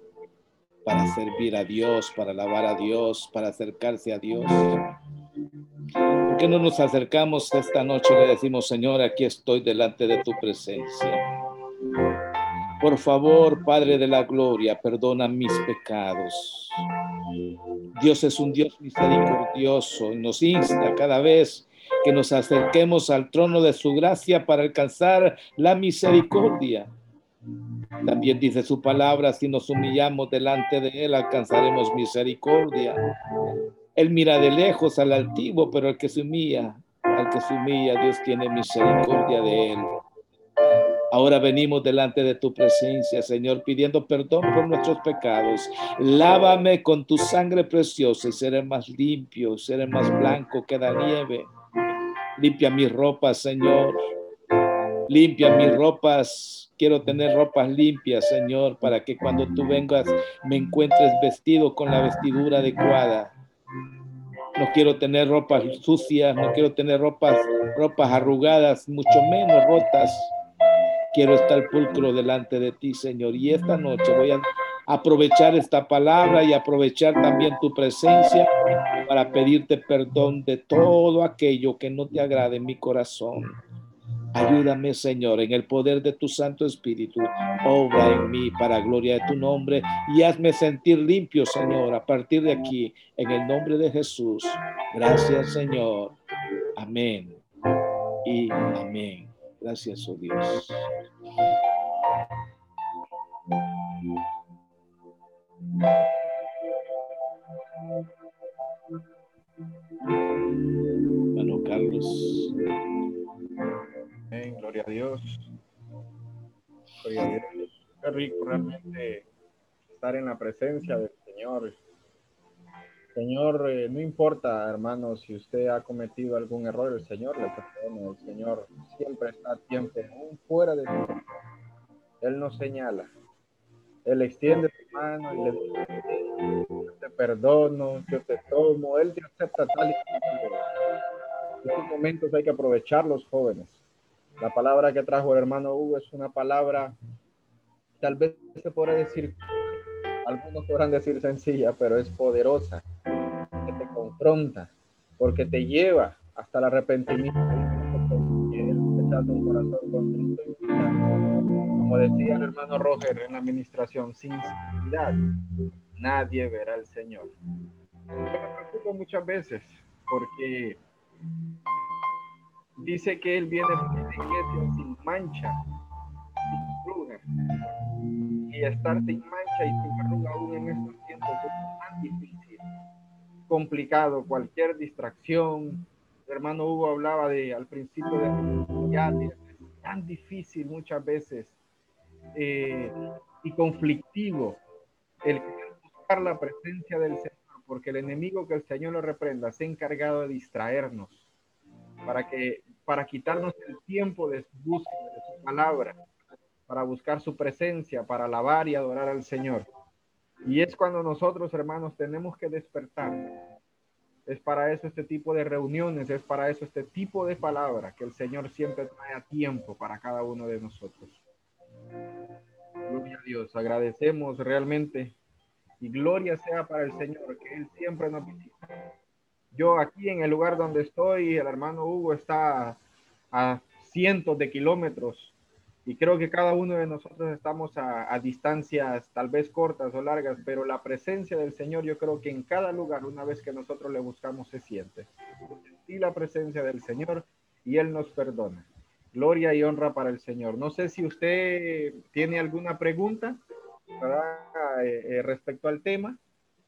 para servir a Dios, para alabar a Dios, para acercarse a Dios. ¿Por qué no nos acercamos esta noche le decimos, Señor, aquí estoy delante de tu presencia? Por favor, Padre de la Gloria, perdona mis pecados. Dios es un Dios misericordioso y nos insta cada vez que nos acerquemos al trono de su gracia para alcanzar la misericordia. También dice su palabra, si nos humillamos delante de Él, alcanzaremos misericordia. Él mira de lejos al altivo, pero el que se humilla, al que se humilla, Dios tiene misericordia de Él. Ahora venimos delante de tu presencia, Señor, pidiendo perdón por nuestros pecados. Lávame con tu sangre preciosa y seré más limpio, seré más blanco que la nieve. Limpia mis ropas, Señor. Limpia mis ropas. Quiero tener ropas limpias, Señor, para que cuando tú vengas me encuentres vestido con la vestidura adecuada. No quiero tener ropas sucias, no quiero tener ropas, ropas arrugadas, mucho menos rotas quiero estar pulcro delante de ti, Señor. Y esta noche voy a aprovechar esta palabra y aprovechar también tu presencia para pedirte perdón de todo aquello que no te agrade en mi corazón. Ayúdame, Señor, en el poder de tu Santo Espíritu. Obra en mí para gloria de tu nombre y hazme sentir limpio, Señor, a partir de aquí, en el nombre de Jesús. Gracias, Señor. Amén y amén. Gracias, oh Dios. Realmente estar en la presencia del Señor Señor, eh, no importa, hermano, si usted ha cometido algún error, el Señor le perdona. El Señor siempre está a tiempo, aún fuera de. Él nos señala. Él extiende su mano y le dice, yo te perdono, yo te tomo. Él te acepta tal y como estos momentos hay que aprovechar los jóvenes. La palabra que trajo el hermano Hugo es una palabra tal vez se podrá decir, algunos podrán decir sencilla, pero es poderosa, que te confronta, porque te lleva hasta el arrepentimiento. Como decía el hermano Roger en la administración, sin sinceridad nadie verá al Señor. me preocupo muchas veces porque dice que Él viene sin mancha, Y estar sin mancha y sin arruga aún en estos tiempos es tan difícil, complicado. Cualquier distracción. Hermano Hugo hablaba de al principio de ya tan difícil muchas veces eh, y conflictivo el buscar la presencia del Señor, porque el enemigo que el Señor lo reprenda se ha encargado de distraernos para que para quitarnos el tiempo de su de su palabra, para buscar su presencia, para alabar y adorar al Señor. Y es cuando nosotros, hermanos, tenemos que despertar. Es para eso este tipo de reuniones, es para eso este tipo de palabra que el Señor siempre trae a tiempo para cada uno de nosotros. Gloria a Dios, agradecemos realmente y gloria sea para el Señor que Él siempre nos visita yo aquí en el lugar donde estoy, el hermano Hugo está a cientos de kilómetros y creo que cada uno de nosotros estamos a, distancias tal vez cortas o largas, pero la presencia del Señor yo creo que en cada lugar, una vez que nosotros le buscamos, se siente. Y la presencia del Señor y Él nos perdona. Gloria y honra para el Señor. No sé si usted tiene alguna pregunta eh, eh, respecto al tema.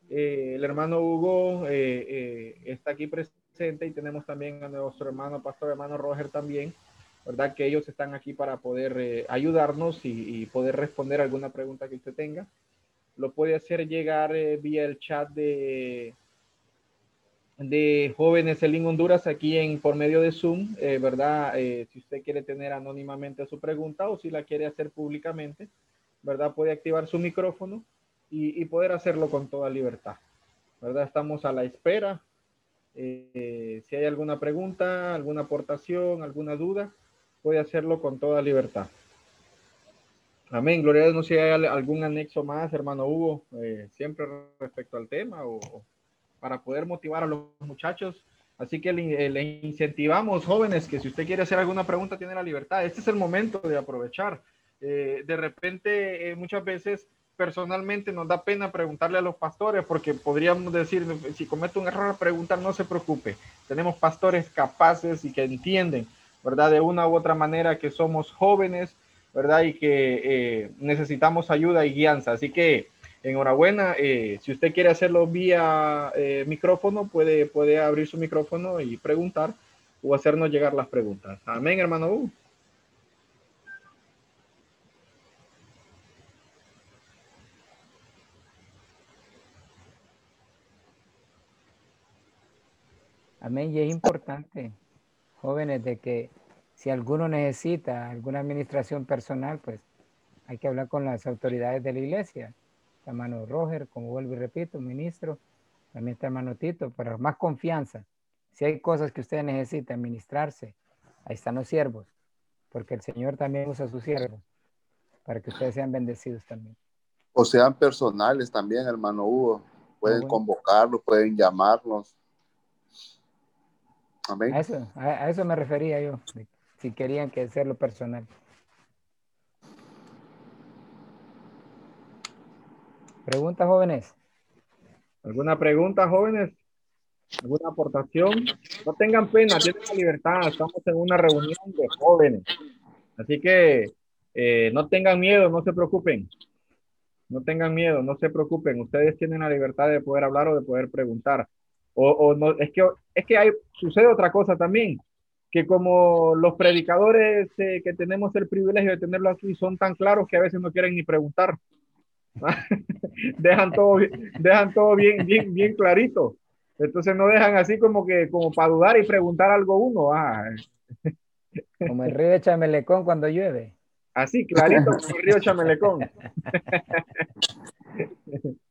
Eh, el hermano Hugo eh, eh, está aquí presente y tenemos también a nuestro hermano, pastor hermano Roger también, ¿verdad? Que ellos están aquí para poder ayudarnos y, poder responder alguna pregunta que usted tenga. Lo puede hacer llegar vía el chat de, de jóvenes en Honduras aquí en por medio de Zoom, ¿verdad? si usted quiere tener anónimamente su pregunta o si la quiere hacer públicamente, ¿verdad? Puede activar su micrófono y, poder hacerlo con toda libertad. ¿Verdad? Estamos a la espera. Eh, si hay alguna pregunta, alguna aportación, alguna duda, puede hacerlo con toda libertad. Amén. Gloria a Dios. No sé si hay algún anexo más, hermano Hugo, eh, siempre respecto al tema o, para poder motivar a los muchachos. Así que le, le, incentivamos, jóvenes, que si usted quiere hacer alguna pregunta, tiene la libertad. Este es el momento de aprovechar. Eh, de repente, muchas veces personalmente nos da pena preguntarle a los pastores porque podríamos decir, si comete un error, preguntar, no se preocupe. Tenemos pastores capaces y que entienden, ¿verdad? De una u otra manera que somos jóvenes, ¿verdad? Y que eh, necesitamos ayuda y guianza. Así que enhorabuena. Eh, si usted quiere hacerlo vía eh, micrófono, puede, puede abrir su micrófono y preguntar o hacernos llegar las preguntas. Amén, hermano. Amén. Y es importante, jóvenes, de que si alguno necesita alguna administración personal, pues hay que hablar con las autoridades de la iglesia. hermano Roger, como vuelvo y repito, ministro, también está hermano Tito, para más confianza. Si hay cosas que ustedes necesitan administrarse, ahí están los siervos, porque el Señor también usa a sus siervos para que ustedes sean bendecidos también. O sean personales también, hermano Hugo. Pueden convocarlos, pueden llamarlos a eso, a, eso me refería yo, si querían que hacerlo personal. ¿Preguntas, jóvenes? ¿Alguna pregunta, jóvenes? ¿Alguna aportación? No tengan pena, tienen la libertad. Estamos en una reunión de jóvenes. Así que eh, no tengan miedo, no se preocupen. No tengan miedo, no se preocupen. Ustedes tienen la libertad de poder hablar o de poder preguntar. O, no, es que, es que hay, sucede otra cosa también, que como los predicadores eh, que tenemos el privilegio de tenerlo aquí son tan claros que a veces no quieren ni preguntar. dejan todo, dejan todo bien, bien, bien clarito. Entonces no dejan así como que como para dudar y preguntar algo uno. Ah. Como el río de Chamelecón cuando llueve. Así, clarito, como el río Chamelecón.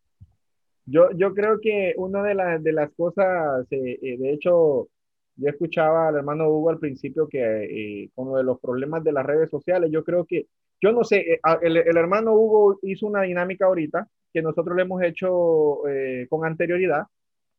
Yo, yo creo que una de, las de las cosas, eh, eh, de hecho, yo escuchaba al hermano Hugo al principio que eh, con lo de los problemas de las redes sociales, yo creo que yo no sé, eh, el, el, hermano Hugo hizo una dinámica ahorita que nosotros le hemos hecho eh, con anterioridad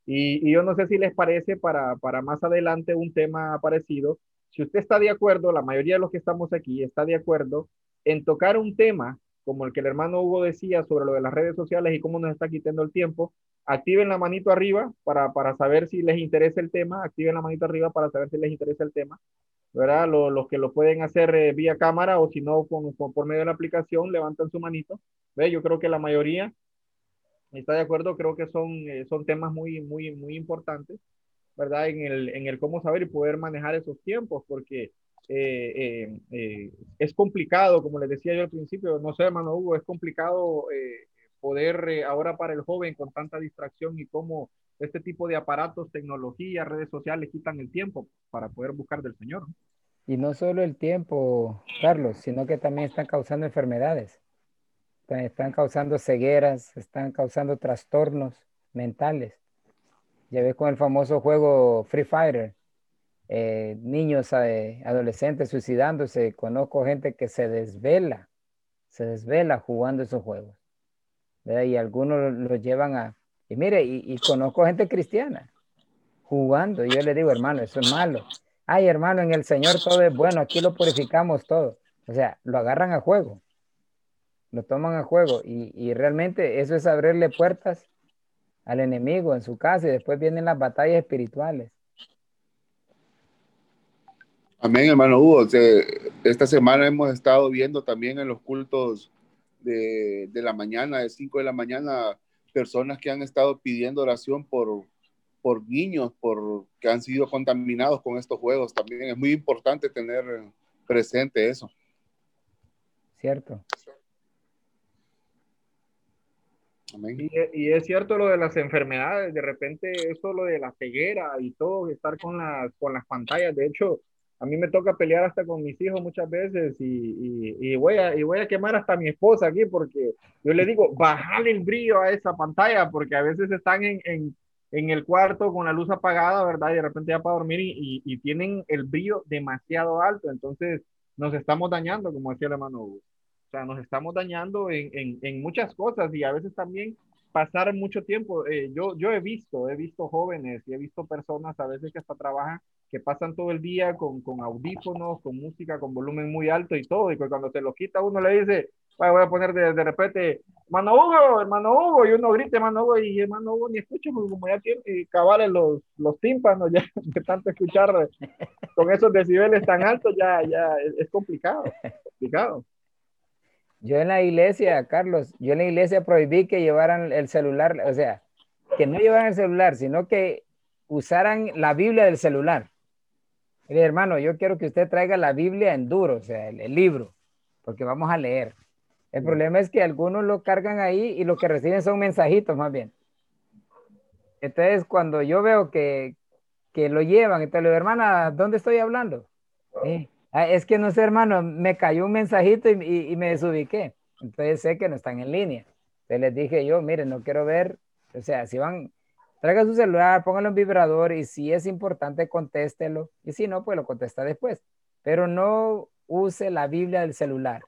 y, y, yo no sé si les parece para, para más adelante un tema parecido. Si usted está de acuerdo, la mayoría de los que estamos aquí está de acuerdo en tocar un tema como el que el hermano Hugo decía sobre lo de las redes sociales y cómo nos está quitando el tiempo, activen la manito arriba para, para saber si les interesa el tema, activen la manito arriba para saber si les interesa el tema, ¿verdad? Los, que lo pueden hacer eh, vía cámara o si no con, por medio de la aplicación, levantan su manito. ¿Ve? Yo creo que la mayoría está de acuerdo, creo que son, eh, son temas muy, muy, muy importantes, ¿verdad? En el, en el cómo saber y poder manejar esos tiempos, porque eh, eh, es complicado, como les decía yo al principio, no sé, hermano Hugo, es complicado poder ahora para el joven con tanta distracción y cómo este tipo de aparatos, tecnología, redes sociales quitan el tiempo para poder buscar del Señor. Y no solo el tiempo, Carlos, sino que también están causando enfermedades, están causando cegueras, están causando trastornos mentales. Ya ves con el famoso juego Free Fire, eh, niños, eh, adolescentes suicidándose. Conozco gente que se desvela, se desvela jugando esos juegos. Y algunos los llevan a, y mire, y, conozco gente cristiana jugando. Y yo le digo, hermano, eso es malo. Ay, hermano, en el Señor todo es bueno, aquí lo purificamos todo. O sea, lo agarran a juego. Lo toman a juego. Y, y realmente eso es abrirle puertas al enemigo en su casa y después vienen las batallas espirituales. Amén, hermano Hugo. Esta semana hemos estado viendo también en los cultos de, de la mañana, de 5 de la mañana, personas que han estado pidiendo oración por, por niños por, que han sido contaminados con estos juegos. También es muy importante tener presente eso. Cierto. Y, y, es cierto lo de las enfermedades, de repente eso lo de la ceguera y todo, estar con las, con las pantallas. De hecho, a mí me toca pelear hasta con mis hijos muchas veces y, y, voy a, y voy a quemar hasta a mi esposa aquí porque yo le digo, bájale el brillo a esa pantalla porque a veces están en, en, en el cuarto con la luz apagada, ¿verdad? Y de repente ya para dormir y, y, tienen el brillo demasiado alto, entonces nos estamos dañando, como decía el hermano Hugo. O sea, nos estamos dañando en, en, en muchas cosas y a veces también pasar mucho tiempo. Eh, yo, yo he visto, he visto jóvenes y he visto personas a veces que hasta trabajan que pasan todo el día con, con audífonos, con música, con volumen muy alto y todo, y cuando te lo quita uno le dice, voy a poner de, de repente, hermano Hugo, hermano Hugo, y uno grita, hermano Hugo, y hermano Hugo ni escucha, porque como ya tiene cabales los, los tímpanos, ya de tanto escuchar con esos decibeles tan altos, ya, ya es, complicado, complicado. Yo en la iglesia, Carlos, yo en la iglesia prohibí que llevaran el celular, o sea, que no llevaran el celular, sino que usaran la Biblia del celular. Mire, hermano, yo quiero que usted traiga la Biblia en duro, o sea, el, libro, porque vamos a leer. El problema es que algunos lo cargan ahí y lo que reciben son mensajitos más bien. Entonces, cuando yo veo que, que lo llevan, entonces le digo, hermana, ¿dónde estoy hablando? Ah, es que no sé, hermano, me cayó un mensajito y, y, me desubiqué. Entonces sé que no están en línea. Entonces les dije yo, miren, no quiero ver, o sea, si van, Traiga su celular, póngalo en vibrador y si es importante, contéstelo. Y si no, pues lo contesta después. Pero no use la Biblia del celular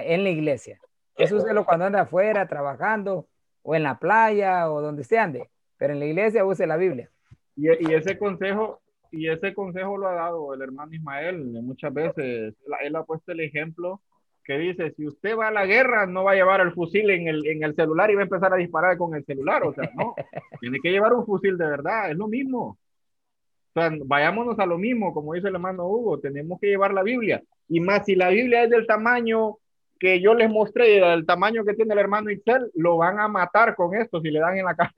en la iglesia. Eso úselo cuando anda afuera trabajando o en la playa o donde se ande. Pero en la iglesia use la Biblia. Y, y ese consejo, y ese consejo lo ha dado el hermano Ismael muchas veces. Él ha puesto el ejemplo que dice, si usted va a la guerra, no va a llevar el fusil en el, en el celular y va a empezar a disparar con el celular, o sea, no, tiene que llevar un fusil de verdad, es lo mismo. O sea, vayámonos a lo mismo, como dice el hermano Hugo, tenemos que llevar la Biblia. Y más, si la Biblia es del tamaño que yo les mostré, el tamaño que tiene el hermano Ixel, lo van a matar con esto si le dan en la cabeza.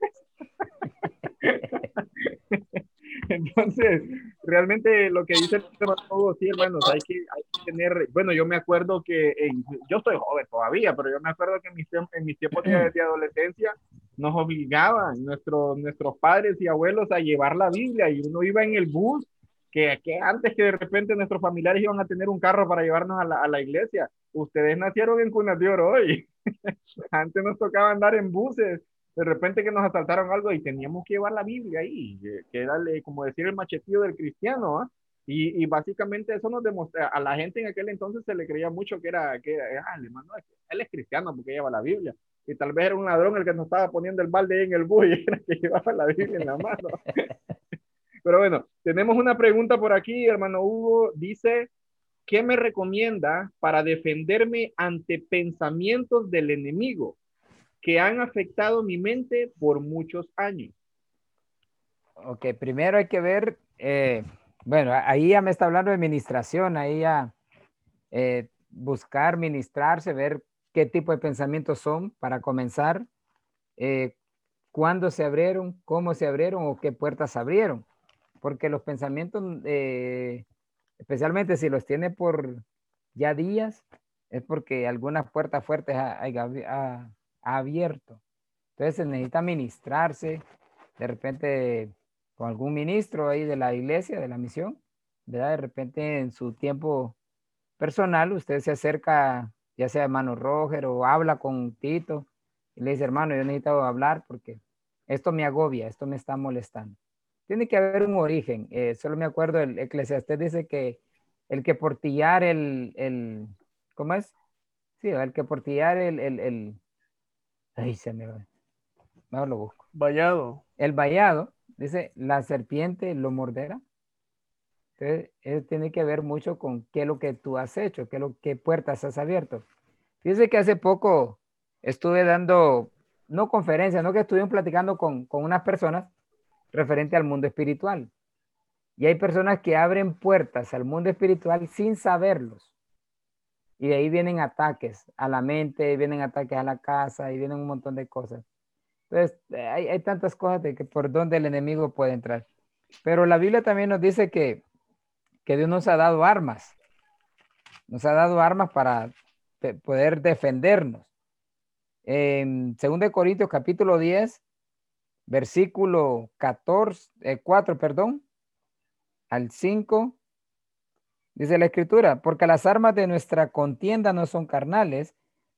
Entonces, realmente lo que dice el hermano, sí, hermanos, hay que, hay que tener, bueno, yo me acuerdo que, yo estoy joven todavía, pero yo me acuerdo que en mis, en mis tiempos de, de, adolescencia nos obligaban nuestros, nuestros padres y abuelos a llevar la Biblia y uno iba en el bus, que, que antes que de repente nuestros familiares iban a tener un carro para llevarnos a la, a la iglesia. Ustedes nacieron en cunas de oro hoy. antes nos tocaba andar en buses de repente que nos asaltaron algo y teníamos que llevar la Biblia ahí, que, era como decir el machetillo del cristiano, ¿ah? Y, y, básicamente eso nos demuestra, a la gente en aquel entonces se le creía mucho que era, que ah, hermano, él es cristiano porque lleva la Biblia. Y tal vez era un ladrón el que nos estaba poniendo el balde en el bus y era que llevaba la Biblia en la mano. Pero bueno, tenemos una pregunta por aquí, hermano Hugo. Dice, ¿qué me recomienda para defenderme ante pensamientos del enemigo que han afectado mi mente por muchos años? Ok, primero hay que ver, eh, bueno, ahí ya me está hablando de administración, ahí ya eh, buscar, ministrarse, ver qué tipo de pensamientos son para comenzar, eh, cuándo se abrieron, cómo se abrieron o qué puertas abrieron. Porque los pensamientos, especialmente si los tiene por ya días, es porque algunas puertas fuertes ha, ha abierto. Entonces se necesita ministrarse, de repente con algún ministro ahí de la iglesia, de la misión, ¿verdad? De repente en su tiempo personal usted se acerca, ya sea hermano Roger o habla con Tito y le dice, hermano, yo necesito hablar porque esto me agobia, esto me está molestando. Tiene que haber un origen. Eh, solo me acuerdo, el eclesiastés dice que el que portillar el, el ¿cómo es? Sí, el que portillar el, el, el, ay, se me va. No lo busco. Vallado. El vallado Dice, la serpiente lo morderá. Entonces, eso tiene que ver mucho con qué es lo que tú has hecho, qué, lo, qué puertas has abierto. Fíjese que hace poco estuve dando, no conferencias, no que estuvimos platicando con, con unas personas referente al mundo espiritual. Y hay personas que abren puertas al mundo espiritual sin saberlos. Y de ahí vienen ataques a la mente, vienen ataques a la casa y vienen un montón de cosas. Entonces, eh, hay, tantas cosas de que por donde el enemigo puede entrar. Pero la Biblia también nos dice que, que Dios nos ha dado armas. Nos ha dado armas para poder defendernos. En 2 Corintios capítulo 10, versículo 14, 4, eh, perdón, al 5, dice la escritura, porque las armas de nuestra contienda no son carnales,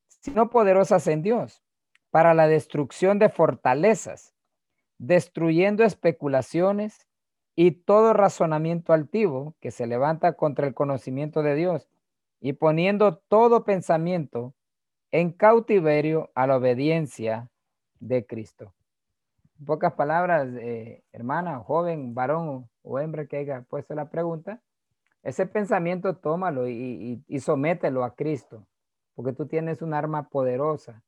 sino poderosas en Dios para la destrucción de fortalezas, destruyendo especulaciones y todo razonamiento altivo que se levanta contra el conocimiento de Dios y poniendo todo pensamiento en cautiverio a la obediencia de Cristo. En pocas palabras, eh, hermana, joven, varón o hembra que haya puesto la pregunta, ese pensamiento tómalo y, y somételo a Cristo, porque tú tienes un arma poderosa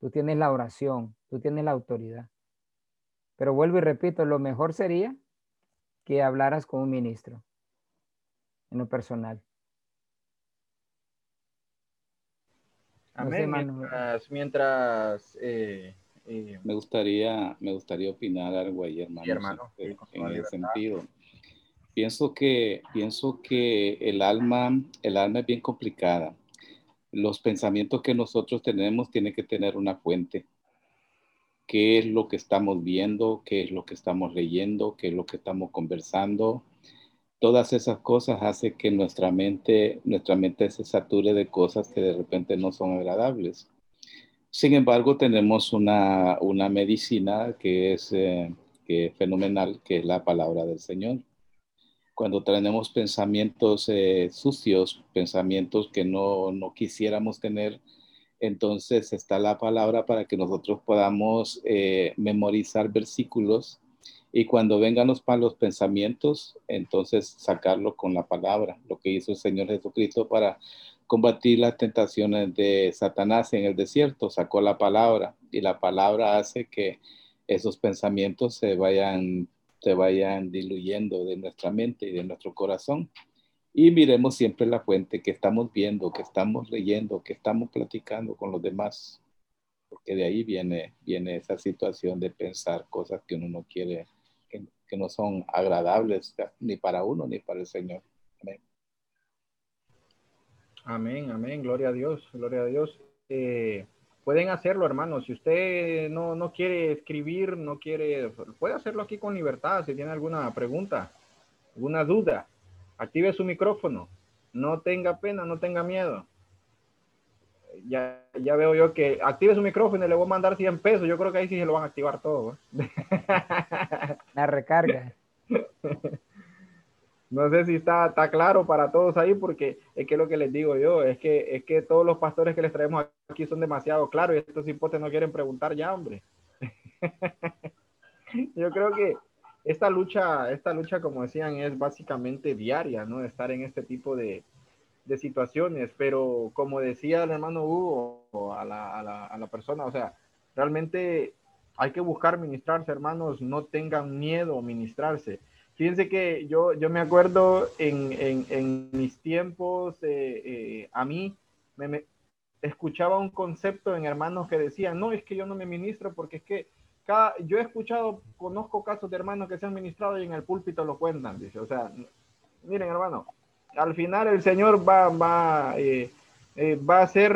tú tienes la oración, tú tienes la autoridad. Pero vuelvo y repito, lo mejor sería que hablaras con un ministro en lo personal. Amén. mientras, eh, eh, me gustaría, me gustaría opinar algo ahí, hermano, en, en ese sentido. Pienso que, pienso que el alma, el alma es bien complicada los pensamientos que nosotros tenemos tienen que tener una fuente. ¿Qué es lo que estamos viendo? ¿Qué es lo que estamos leyendo? ¿Qué es lo que estamos conversando? Todas esas cosas hacen que nuestra mente, nuestra mente se sature de cosas que de repente no son agradables. Sin embargo, tenemos una, medicina que es, eh, que es fenomenal, que es la palabra del Señor cuando tenemos pensamientos eh, sucios, pensamientos que no, no, quisiéramos tener, entonces está la palabra para que nosotros podamos eh, memorizar versículos y cuando vengan los malos pensamientos, entonces sacarlo con la palabra, lo que hizo el Señor Jesucristo para combatir las tentaciones de Satanás en el desierto, sacó la palabra y la palabra hace que esos pensamientos se vayan se vayan diluyendo de nuestra mente y de nuestro corazón. Y miremos siempre la fuente que estamos viendo, que estamos leyendo, que estamos platicando con los demás, porque de ahí viene, viene esa situación de pensar cosas que uno no quiere, que, que no son agradables ni para uno ni para el Señor. Amén. Amén, amén, gloria a Dios, gloria a Dios. Eh, pueden hacerlo, hermano. Si usted no, no, quiere escribir, no quiere, puede hacerlo aquí con libertad. Si tiene alguna pregunta, alguna duda, active su micrófono. No tenga pena, no tenga miedo. Ya, ya veo yo que active su micrófono y le voy a mandar 100 pesos. Yo creo que ahí sí se lo van a activar todo. La recarga. No sé si está, está claro para todos ahí, porque es que lo que les digo yo, es que, es que todos los pastores que les traemos aquí son demasiado claros y estos hipotes no quieren preguntar ya, hombre. yo creo que esta lucha, esta lucha, como decían, es básicamente diaria, ¿no? Estar en este tipo de, de situaciones, pero como decía el hermano Hugo a la, a, la, a la persona, o sea, realmente hay que buscar ministrarse, hermanos, no tengan miedo a ministrarse Fíjense que yo, yo me acuerdo en, en, en mis tiempos, eh, eh, a mí me, escuchaba un concepto en hermanos que decían, no, es que yo no me ministro porque es que cada, yo he escuchado, conozco casos de hermanos que se han ministrado y en el púlpito lo cuentan, dice, o sea, miren hermano, al final el Señor va, va, eh, va a hacer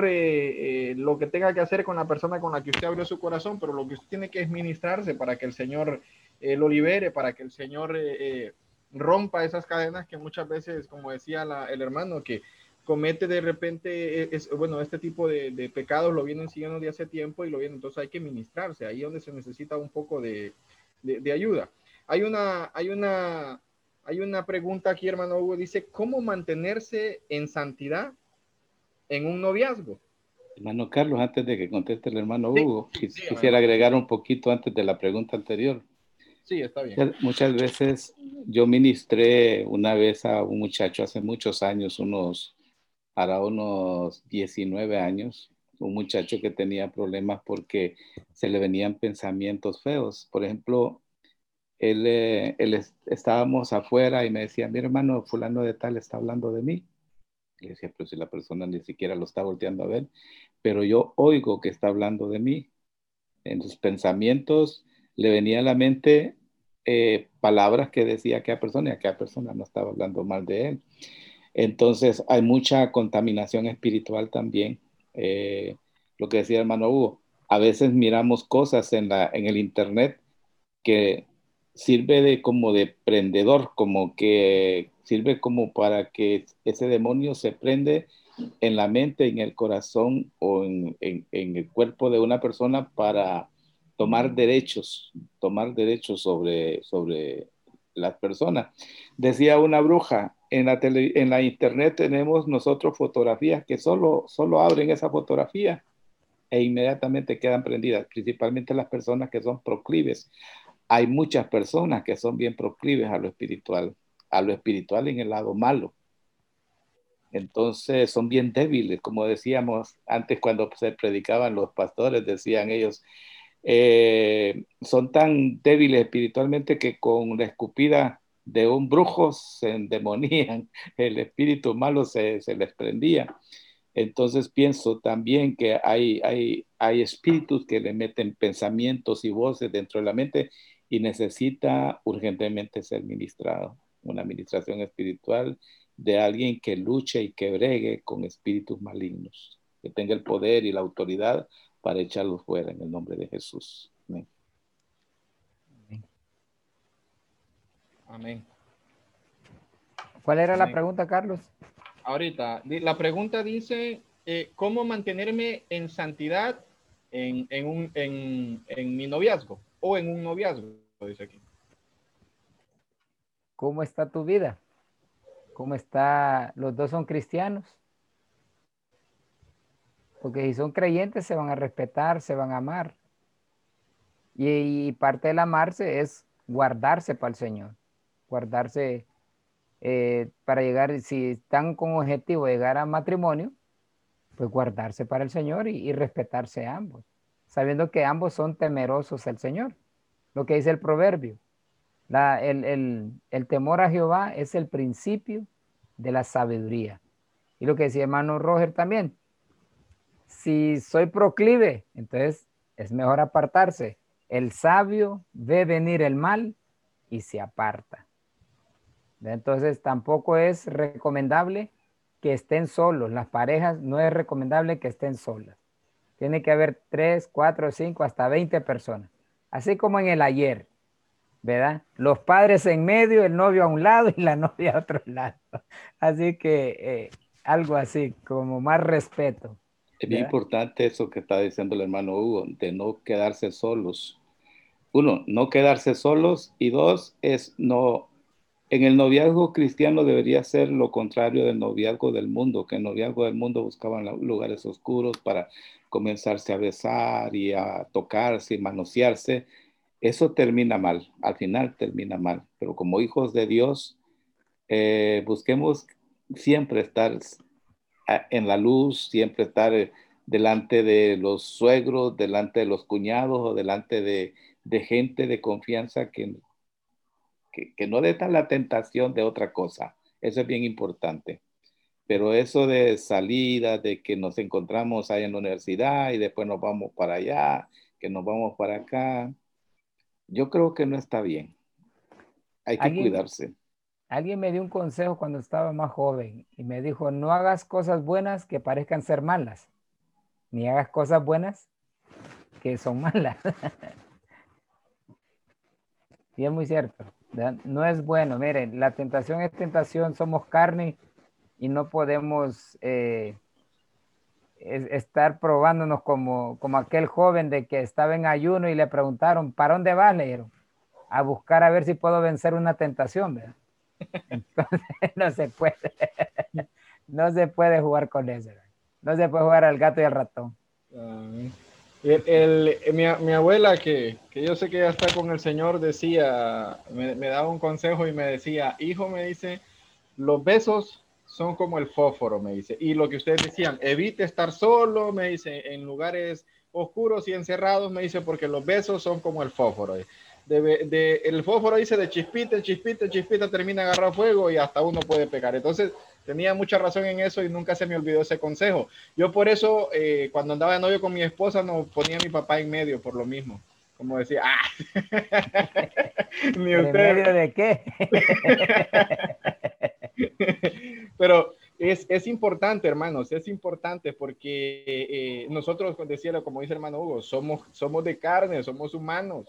lo que tenga que hacer con la persona con la que usted abrió su corazón, pero lo que usted tiene que es ministrarse para que el Señor eh, lo libere, para que el Señor eh, eh, rompa esas cadenas que muchas veces, como decía el hermano, que comete de repente, es, bueno, este tipo de, pecados lo vienen siguiendo de hace tiempo y lo vienen, entonces hay que ministrarse, ahí donde se necesita un poco de, de, ayuda. Hay una, hay una, hay una pregunta aquí, hermano Hugo, dice, ¿cómo mantenerse en santidad en un noviazgo? Hermano Carlos, antes de que conteste el hermano Hugo, quisiera agregar un poquito antes de la pregunta anterior. Sí, está bien. Muchas veces yo ministré una vez a un muchacho hace muchos años, unos, hará unos 19 años, un muchacho que tenía problemas porque se le venían pensamientos feos. Por ejemplo, él, eh, él estábamos afuera y me decía, mi hermano fulano de tal está hablando de mí. Le decía, pero si la persona ni siquiera lo está volteando a ver, pero yo oigo que está hablando de mí. En sus pensamientos le venía a la mente eh, palabras que decía aquella persona y aquella persona no estaba hablando mal de él. Entonces hay mucha contaminación espiritual también. Eh, lo que decía hermano Hugo, a veces miramos cosas en, la, en el internet que sirve de como de prendedor, como que sirve como para que ese demonio se prende en la mente, en el corazón o en, en el cuerpo de una persona para tomar derechos, tomar derechos sobre, sobre las personas. Decía una bruja, en la, en la internet tenemos nosotros fotografías que solo, solo abren esa fotografía e inmediatamente quedan prendidas, principalmente las personas que son proclives. Hay muchas personas que son bien proclives a lo espiritual, a lo espiritual en el lado malo. Entonces son bien débiles, como decíamos antes cuando se predicaban los pastores, decían ellos, eh, son tan débiles espiritualmente que con la escupida de un brujo se endemonían, el espíritu malo se, se les prendía. Entonces pienso también que hay, hay, hay espíritus que le meten pensamientos y voces dentro de la mente y necesita urgentemente ser ministrado. Una administración espiritual de alguien que luche y que bregue con espíritus malignos, que tenga el poder y la autoridad para echarlos fuera en el nombre de Jesús. Amén. Amén. ¿Cuál era la pregunta, Carlos? Ahorita, la pregunta dice, eh, ¿cómo mantenerme en santidad en, un, en, en mi noviazgo o en un noviazgo? Dice aquí. ¿Cómo está tu vida? ¿Cómo está? ¿Los dos son cristianos? Porque si son creyentes se van a respetar, se van a amar. Y, parte del amarse es guardarse para el Señor. Guardarse eh, para llegar, si están con objetivo de llegar a matrimonio, pues guardarse para el Señor y, respetarse ambos, sabiendo que ambos son temerosos al Señor. Lo que dice el proverbio. el, el temor a Jehová es el principio de la sabiduría. Y lo que decía hermano Roger también, si soy proclive, entonces es mejor apartarse. El sabio ve venir el mal y se aparta. Entonces tampoco es recomendable que estén solos. Las parejas no es recomendable que estén solas. Tiene que haber tres, cuatro, cinco, hasta veinte personas. Así como en el ayer, ¿verdad? Los padres en medio, el novio a un lado y la novia a otro lado. Así que eh, algo así, como más respeto. Es bien importante eso que está diciendo el hermano Hugo, de no quedarse solos. Uno, no quedarse solos y dos, es no En el noviazgo cristiano debería ser lo contrario del noviazgo del mundo, que el noviazgo del mundo buscaban lugares oscuros para comenzarse a besar y a tocarse y manosearse. Eso termina mal, al final termina mal. Pero como hijos de Dios, eh, busquemos siempre estar en la luz, siempre estar eh, delante de los suegros, delante de los cuñados o delante de, gente de confianza que, que, no dé la tentación de otra cosa. Eso es bien importante. Pero eso de salida, de que nos encontramos ahí en la universidad y después nos vamos para allá, que nos vamos para acá, yo creo que no está bien. Hay que cuidarse. Alguien me dio un consejo cuando estaba más joven y me dijo, no hagas cosas buenas que parezcan ser malas ni hagas cosas buenas que son malas. y es muy cierto. No es bueno. Miren, la tentación es tentación, somos carne y no podemos eh, estar probándonos como, como aquel joven de que estaba en ayuno y le preguntaron, ¿para dónde vas? Le a buscar a ver si puedo vencer una tentación. No se puede. no se puede jugar con eso. No se puede jugar al gato y al ratón. el, mi, mi, abuela, que, que, yo sé que ya está con el Señor, decía, me, me, daba un consejo y me decía, hijo, me dice, los besos son como el fósforo, me dice. Y lo que ustedes decían, evite estar solo, me dice, en lugares oscuros y encerrados, me dice, porque los besos son como el fósforo. De, de, el fósforo dice de chispita, chispita, chispita, termina agarrar fuego y hasta uno puede pecar. Entonces, tenía mucha razón en eso y nunca se me olvidó ese consejo. Yo por eso, eh, cuando andaba de novio con mi esposa, no ponía a mi papá en medio, por lo mismo. Como decía, ¡ah! Ni ¿En medio de qué? Pero es, es, importante, hermanos, es importante porque eh, nosotros, decía, como dice hermano Hugo, somos, somos de carne, somos humanos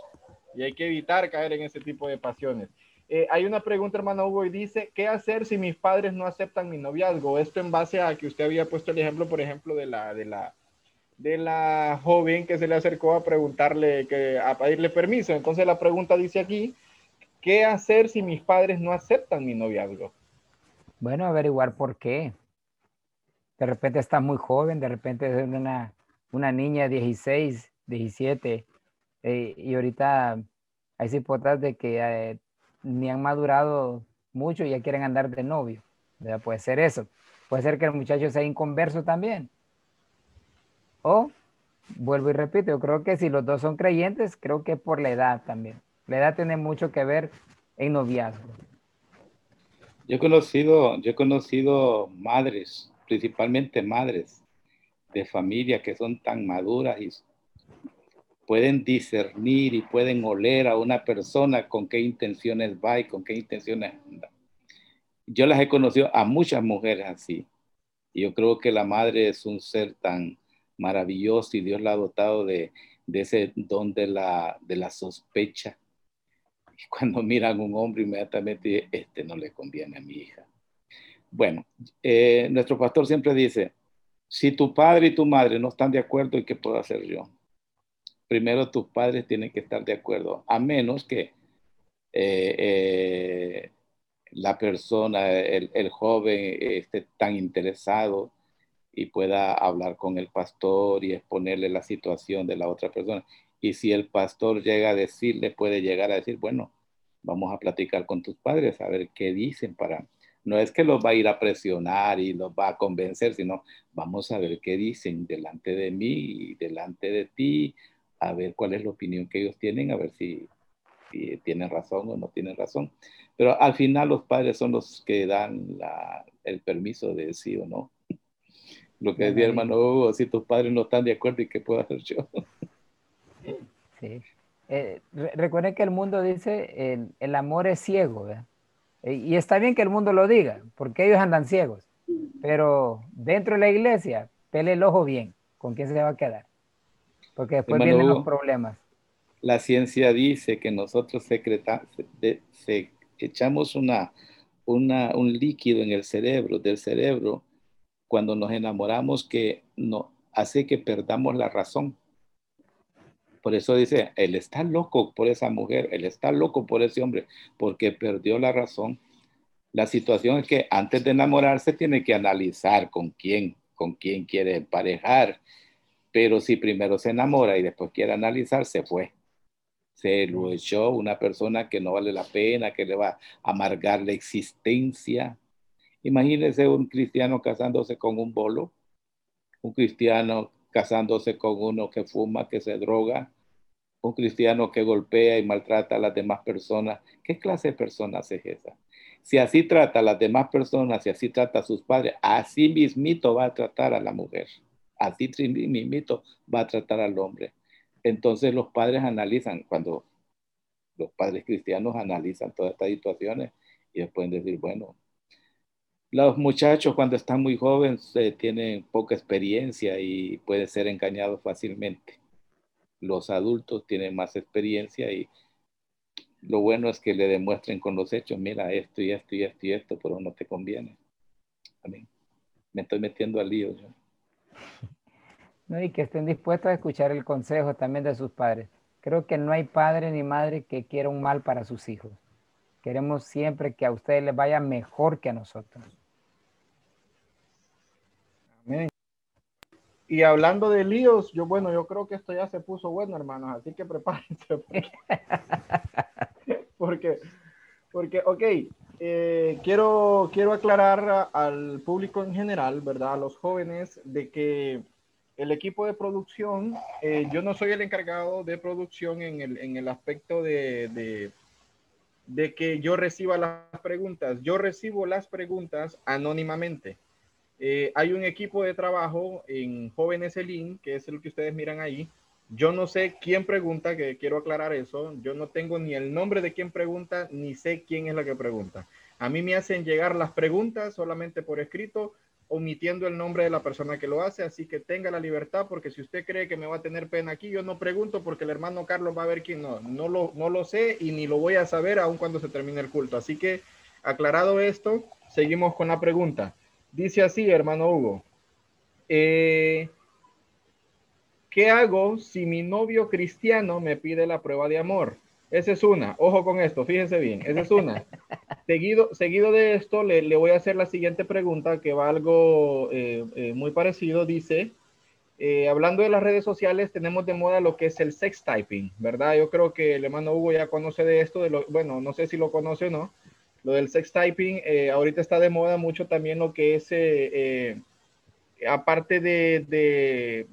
y hay que evitar caer en ese tipo de pasiones. Eh, hay una pregunta, hermano Hugo, y dice, ¿qué hacer si mis padres no aceptan mi noviazgo? Esto en base a que usted había puesto el ejemplo, por ejemplo, de la, de la, de la joven que se le acercó a preguntarle, que, a pedirle permiso. Entonces la pregunta dice aquí, ¿qué hacer si mis padres no aceptan mi noviazgo? Bueno, averiguar por qué. De repente está muy joven, de repente es una, una niña de 16, 17, eh, y ahorita hay hipótesis de que eh, ni han madurado mucho y ya quieren andar de novio. Puede ser eso. Puede ser que el muchacho sea inconverso también. O, vuelvo y repito, yo creo que si los dos son creyentes, creo que por la edad también. La edad tiene mucho que ver en noviazgo. Yo he conocido, yo he conocido madres, principalmente madres de familia que son tan maduras y pueden discernir y pueden oler a una persona con qué intenciones va y con qué intenciones anda. Yo las he conocido a muchas mujeres así. Yo creo que la madre es un ser tan maravilloso y Dios la ha dotado de, ese don de la, de la sospecha. Y cuando miran a un hombre, inmediatamente este no le conviene a mi hija. Bueno, eh, nuestro pastor siempre dice, si tu padre y tu madre no están de acuerdo, ¿y qué puedo hacer yo? Primero tus padres tienen que estar de acuerdo, a menos que eh, eh, la persona, el, joven esté tan interesado y pueda hablar con el pastor y exponerle la situación de la otra persona. Y si el pastor llega a decirle, puede llegar a decir, bueno, vamos a platicar con tus padres, a ver qué dicen para... No es que los va a ir a presionar y los va a convencer, sino vamos a ver qué dicen delante de mí y delante de ti, a ver cuál es la opinión que ellos tienen, a ver si, tienen razón o no tienen razón. Pero al final los padres son los que dan el permiso de sí o no. Lo que decía hermano si tus padres no están de acuerdo, ¿y qué puedo hacer yo? Sí. Eh, recuerden que el mundo dice, el, el amor es ciego, eh, Y está bien que el mundo lo diga, porque ellos andan ciegos. Pero dentro de la iglesia, pele el ojo bien, ¿con quién se va a quedar? Porque después vienen los problemas. La ciencia dice que nosotros secreta, se, echamos una, una, un líquido en el cerebro, del cerebro, cuando nos enamoramos que no, hace que perdamos la razón. Por eso dice, él está loco por esa mujer, él está loco por ese hombre, porque perdió la razón. La situación es que antes de enamorarse tiene que analizar con quién, con quién quiere emparejar. Pero si primero se enamora y después quiere analizar, se fue. Se lo echó una persona que no vale la pena, que le va a amargar la existencia. Imagínese un cristiano casándose con un bolo, un cristiano casándose con uno que fuma, que se droga, un cristiano que golpea y maltrata a las demás personas. ¿Qué clase de personas es esa? Si así trata a las demás personas, si así trata a sus padres, así mismito va a tratar a la mujer. Así mismito va a tratar al hombre. Entonces los padres analizan, cuando los padres cristianos analizan todas estas situaciones y pueden decir, bueno, los muchachos cuando están muy jóvenes eh, tienen poca experiencia y pueden ser engañados fácilmente. Los adultos tienen más experiencia y lo bueno es que le demuestren con los hechos, mira, esto y esto y esto y esto, pero no te conviene. Amén. Me estoy metiendo al lío. Yo. No, y que estén dispuestos a escuchar el consejo también de sus padres. Creo que no hay padre ni madre que quiera un mal para sus hijos. Queremos siempre que a ustedes les vaya mejor que a nosotros. Amén. Y hablando de líos, yo bueno, yo creo que esto ya se puso bueno, hermanos, así que prepárense. Porque, porque, ok, eh, quiero, quiero aclarar al público en general, ¿verdad? A los jóvenes, de que el equipo de producción, eh, yo no soy el encargado de producción en el, en el aspecto de, de, que yo reciba las preguntas. Yo recibo las preguntas anónimamente. Eh, hay un equipo de trabajo en Jóvenes Elín, que es el que ustedes miran ahí, yo no sé quién pregunta, que quiero aclarar eso. Yo no tengo ni el nombre de quién pregunta, ni sé quién es la que pregunta. A mí me hacen llegar las preguntas solamente por escrito, omitiendo el nombre de la persona que lo hace, así que tenga la libertad, porque si usted cree que me va a tener pena aquí, yo no pregunto porque el hermano Carlos va a ver quién no. No lo, no lo sé y ni lo voy a saber aun cuando se termine el culto. Así que, aclarado esto, seguimos con la pregunta. Dice así, hermano Hugo. Eh, ¿Qué hago si mi novio cristiano me pide la prueba de amor? Esa es una. Ojo con esto, fíjense bien. Esa es una. seguido, seguido de esto, le, voy a hacer la siguiente pregunta que va algo eh, eh, muy parecido. Dice, eh, hablando de las redes sociales, tenemos de moda lo que es el sex typing, ¿verdad? Yo creo que el hermano Hugo ya conoce de esto, de lo, bueno, no sé si lo conoce o no. Lo del sex typing, ahorita está de moda mucho también lo que es, aparte de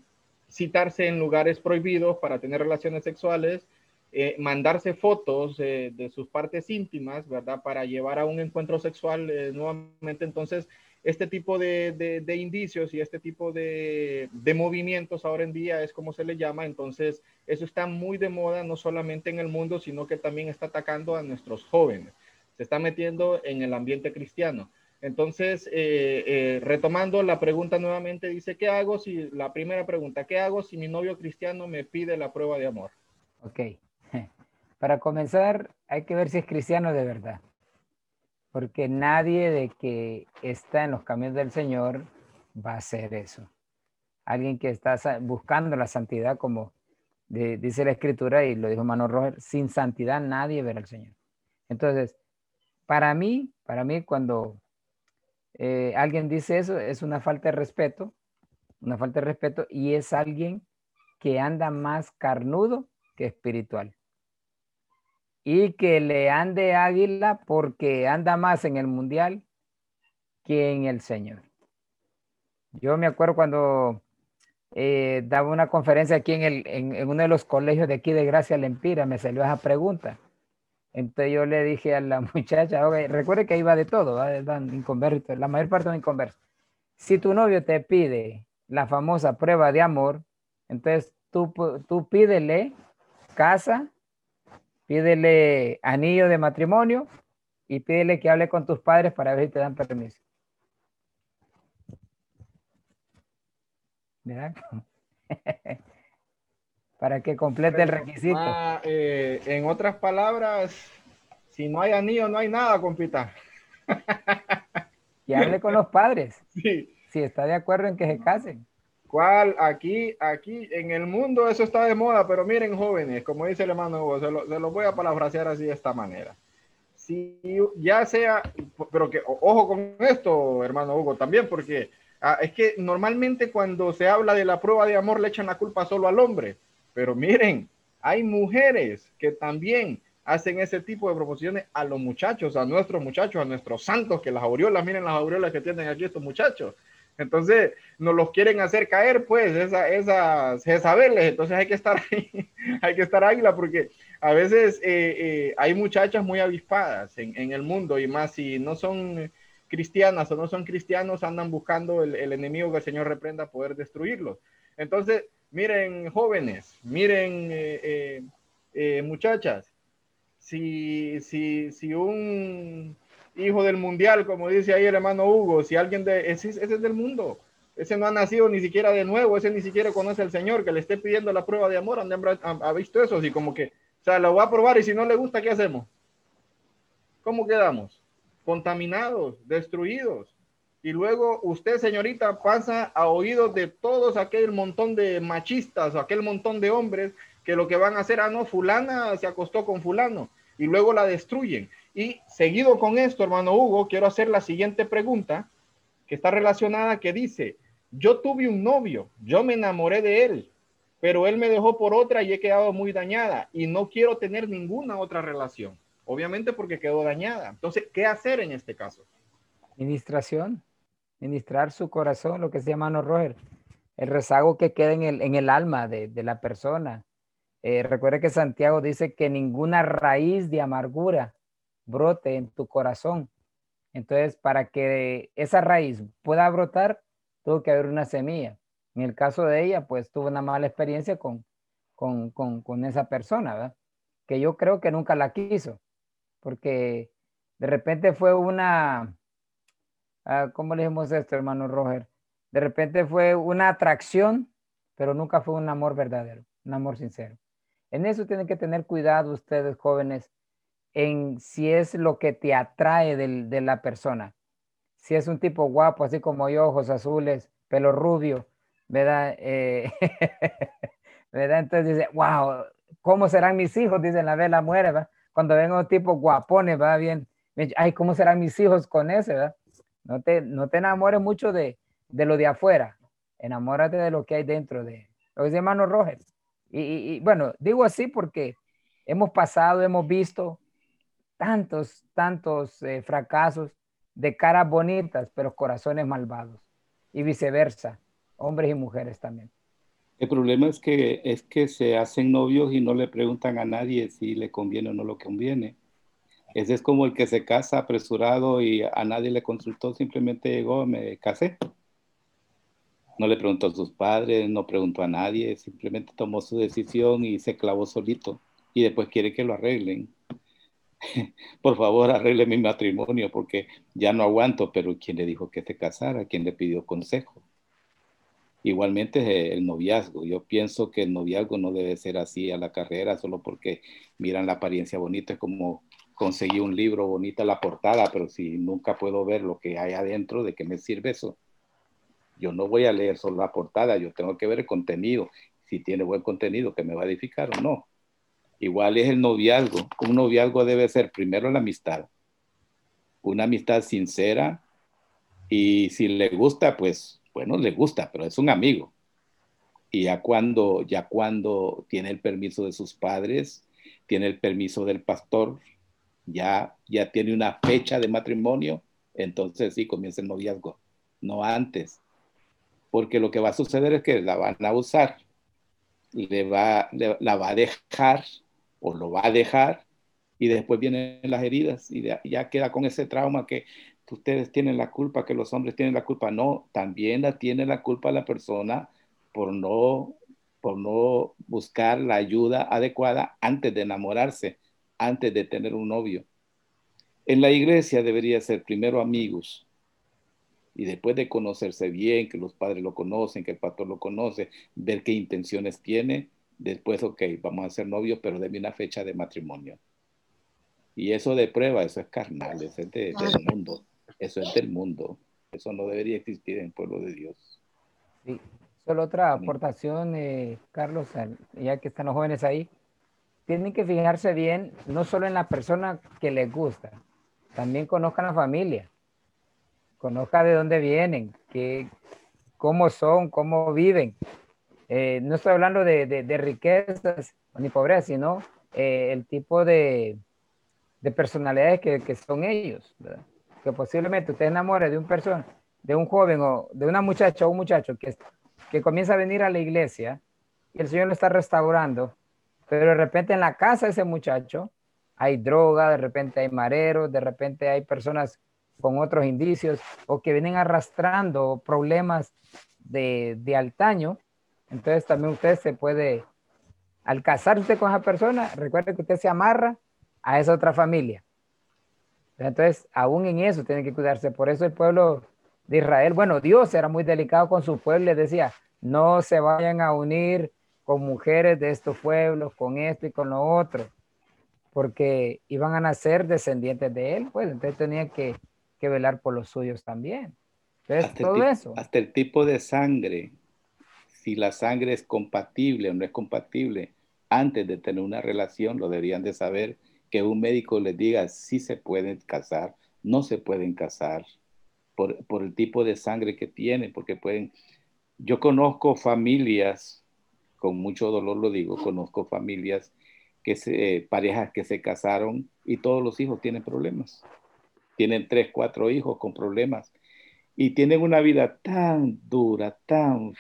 citarse en lugares prohibidos para tener relaciones sexuales, eh, mandarse fotos de sus partes íntimas, ¿verdad? Para llevar a un encuentro sexual eh, nuevamente. Entonces, este tipo de, de, indicios y este tipo de, de, movimientos ahora en día es como se le llama. Entonces, eso está muy de moda, no solamente en el mundo, sino que también está atacando a nuestros jóvenes. Se está metiendo en el ambiente cristiano. Entonces, eh, eh, retomando la pregunta nuevamente, dice, ¿qué hago si, la primera pregunta, ¿qué hago si mi novio cristiano me pide la prueba de amor? Ok. Para comenzar, hay que ver si es cristiano de verdad. Porque nadie de que está en los caminos del Señor va a hacer eso. Alguien que está buscando la santidad, como dice la escritura y lo dijo Manuel Roger, sin santidad nadie verá al Señor. Entonces, para mí, para mí cuando eh, alguien dice eso, es una falta de respeto, una falta de respeto y es alguien que anda más carnudo que espiritual. Y que le ande águila porque anda más en el mundial que en el Señor. Yo me acuerdo cuando eh, daba una conferencia aquí en, el, en, uno de los colegios de aquí de Gracia Lempira, me salió esa pregunta. Entonces yo le dije a la muchacha, recuerde que iba de todo, la mayor parte de inconversos. Si tu novio te pide la famosa prueba de amor, entonces tú, tú pídele casa, pídele anillo de matrimonio y pídele que hable con tus padres para ver si te dan permiso. ¿Verdad? para que complete el requisito. Ah, eh, en otras palabras, si no hay anillo, no hay nada, compita. y hable con los padres. Sí. Si está de acuerdo en que se casen. ¿Cuál? Aquí, aquí, en el mundo eso está de moda, pero miren, jóvenes, como dice el hermano Hugo, se lo, se lo voy a parafrasear así de esta manera. si ya sea, pero que ojo con esto, hermano Hugo, también, porque ah, es que normalmente cuando se habla de la prueba de amor le echan la culpa solo al hombre, pero miren, hay mujeres que también hacen ese tipo de proposiciones a los muchachos, a nuestros muchachos, a nuestros santos, que las aureolas, miren las aureolas que tienen aquí estos muchachos. Entonces, nos los quieren hacer caer, pues, esa, esas Jezabeles. Entonces hay que estar ahí, hay que estar águila, porque a veces eh, eh, hay muchachas muy avispadas en, el mundo, y más si no son cristianas o no son cristianos, andan buscando el, enemigo que el Señor reprenda poder destruirlos. Entonces, miren, jóvenes, miren, eh, muchachas, si, si, si un hijo del mundial, como dice ahí el hermano Hugo, si alguien de ese, ese, es del mundo, ese no ha nacido ni siquiera de nuevo, ese ni siquiera conoce al Señor, que le esté pidiendo la prueba de amor, ha, visto eso, así como que, o sea, lo va a probar y si no le gusta, ¿qué hacemos? ¿Cómo quedamos? Contaminados, destruidos. Y luego usted, señorita, pasa a oídos de todos aquel montón de machistas o aquel montón de hombres que lo que van a hacer, ah, no, fulana se acostó con fulano y luego la destruyen. Y seguido con esto, hermano Hugo, quiero hacer la siguiente pregunta que está relacionada, que dice, yo tuve un novio, yo me enamoré de él, pero él me dejó por otra y he quedado muy dañada y no quiero tener ninguna otra relación. Obviamente porque quedó dañada. Entonces, ¿qué hacer en este caso? Ministración, ministrar su corazón, lo que se llama, no, Roger, el rezago que queda en el, en el alma de, de la persona. Eh, recuerde que Santiago dice que ninguna raíz de amargura brote en tu corazón. Entonces, para que esa raíz pueda brotar, tuvo que haber una semilla. En el caso de ella, pues tuvo una mala experiencia con, con, con, esa persona, ¿verdad? Que yo creo que nunca la quiso, porque de repente fue una, ¿cómo le dijimos esto, hermano Roger? De repente fue una atracción, pero nunca fue un amor verdadero, un amor sincero. En eso tienen que tener cuidado ustedes jóvenes en si es lo que te atrae de la persona. Si es un tipo guapo, así como yo, ojos azules, pelo rubio, ¿verdad? Eh, ¿verdad? Entonces dice, wow, ¿cómo serán mis hijos? Dice la vela muere, ¿verdad? Cuando venga un tipo guapones, va bien, ay, ¿cómo serán mis hijos con ese, ¿verdad? No te, no te enamores mucho de, de lo de afuera, enamórate de lo que hay dentro de, lo dice hermano Roger. Y, bueno, digo así porque hemos pasado, hemos visto tantos, tantos eh, fracasos de caras bonitas, pero corazones malvados. Y viceversa, hombres y mujeres también. El problema es que, es que se hacen novios y no le preguntan a nadie si le conviene o no lo conviene. Ese es como el que se casa apresurado y a nadie le consultó, simplemente llegó, me casé. No le preguntó a sus padres, no preguntó a nadie, simplemente tomó su decisión y se clavó solito. Y después quiere que lo arreglen. Por favor, arregle mi matrimonio porque ya no aguanto, pero ¿quién le dijo que se casara? ¿Quién le pidió consejo? Igualmente el noviazgo. Yo pienso que el noviazgo no debe ser así a la carrera solo porque miran la apariencia bonita. Es como conseguir un libro bonita la portada, pero si nunca puedo ver lo que hay adentro, ¿de qué me sirve eso? Yo no voy a leer solo la portada, yo tengo que ver el contenido, si tiene buen contenido que me va a edificar o no. Igual es el noviazgo. Un noviazgo debe ser primero la amistad, una amistad sincera y si le gusta, pues bueno, le gusta, pero es un amigo. Y ya cuando, ya cuando tiene el permiso de sus padres, tiene el permiso del pastor, ya, ya tiene una fecha de matrimonio, entonces sí comienza el noviazgo, no antes porque lo que va a suceder es que la van a usar, le va, la va a dejar o lo va a dejar y después vienen las heridas y ya queda con ese trauma que ustedes tienen la culpa, que los hombres tienen la culpa. No, también la tiene la culpa la persona por no, por no buscar la ayuda adecuada antes de enamorarse, antes de tener un novio. En la iglesia debería ser primero amigos, y después de conocerse bien, que los padres lo conocen, que el pastor lo conoce, ver qué intenciones tiene, después, ok, vamos a ser novios, pero déme una fecha de matrimonio. Y eso de prueba, eso es carnal, eso es del mundo, eso es del mundo, eso no debería existir en el pueblo de Dios. Sí. Solo otra aportación, eh, Carlos, ya que están los jóvenes ahí. Tienen que fijarse bien, no solo en la persona que les gusta, también conozcan la familia, conozca de dónde vienen, qué, cómo son, cómo viven. Eh, no estoy hablando de, de, riquezas ni pobreza, sino eh, el tipo de, de personalidades que, que, son ellos. Que posiblemente usted enamore de un persona, de un joven o de una muchacha o un muchacho que, que comienza a venir a la iglesia y el Señor lo está restaurando pero de repente en la casa de ese muchacho hay droga, de repente hay mareros, de repente hay personas con otros indicios o que vienen arrastrando problemas de, de altaño. Entonces también usted se puede, al casarse con esa persona, recuerde que usted se amarra a esa otra familia. Entonces, aún en eso tiene que cuidarse. Por eso el pueblo de Israel, bueno, Dios era muy delicado con su pueblo, le decía, no se vayan a unir con mujeres de estos pueblos, con esto y con lo otro, porque iban a nacer descendientes de él, pues entonces tenían que, que velar por los suyos también. Entonces, hasta todo eso. Hasta el tipo de sangre, si la sangre es compatible o no es compatible, antes de tener una relación, lo deberían de saber, que un médico les diga si se pueden casar, no se pueden casar, por, por el tipo de sangre que tienen, porque pueden... Yo conozco familias con mucho dolor lo digo, conozco familias que se, parejas que se casaron y todos los hijos tienen problemas. Tienen tres, cuatro hijos con problemas y tienen una vida tan dura, tan,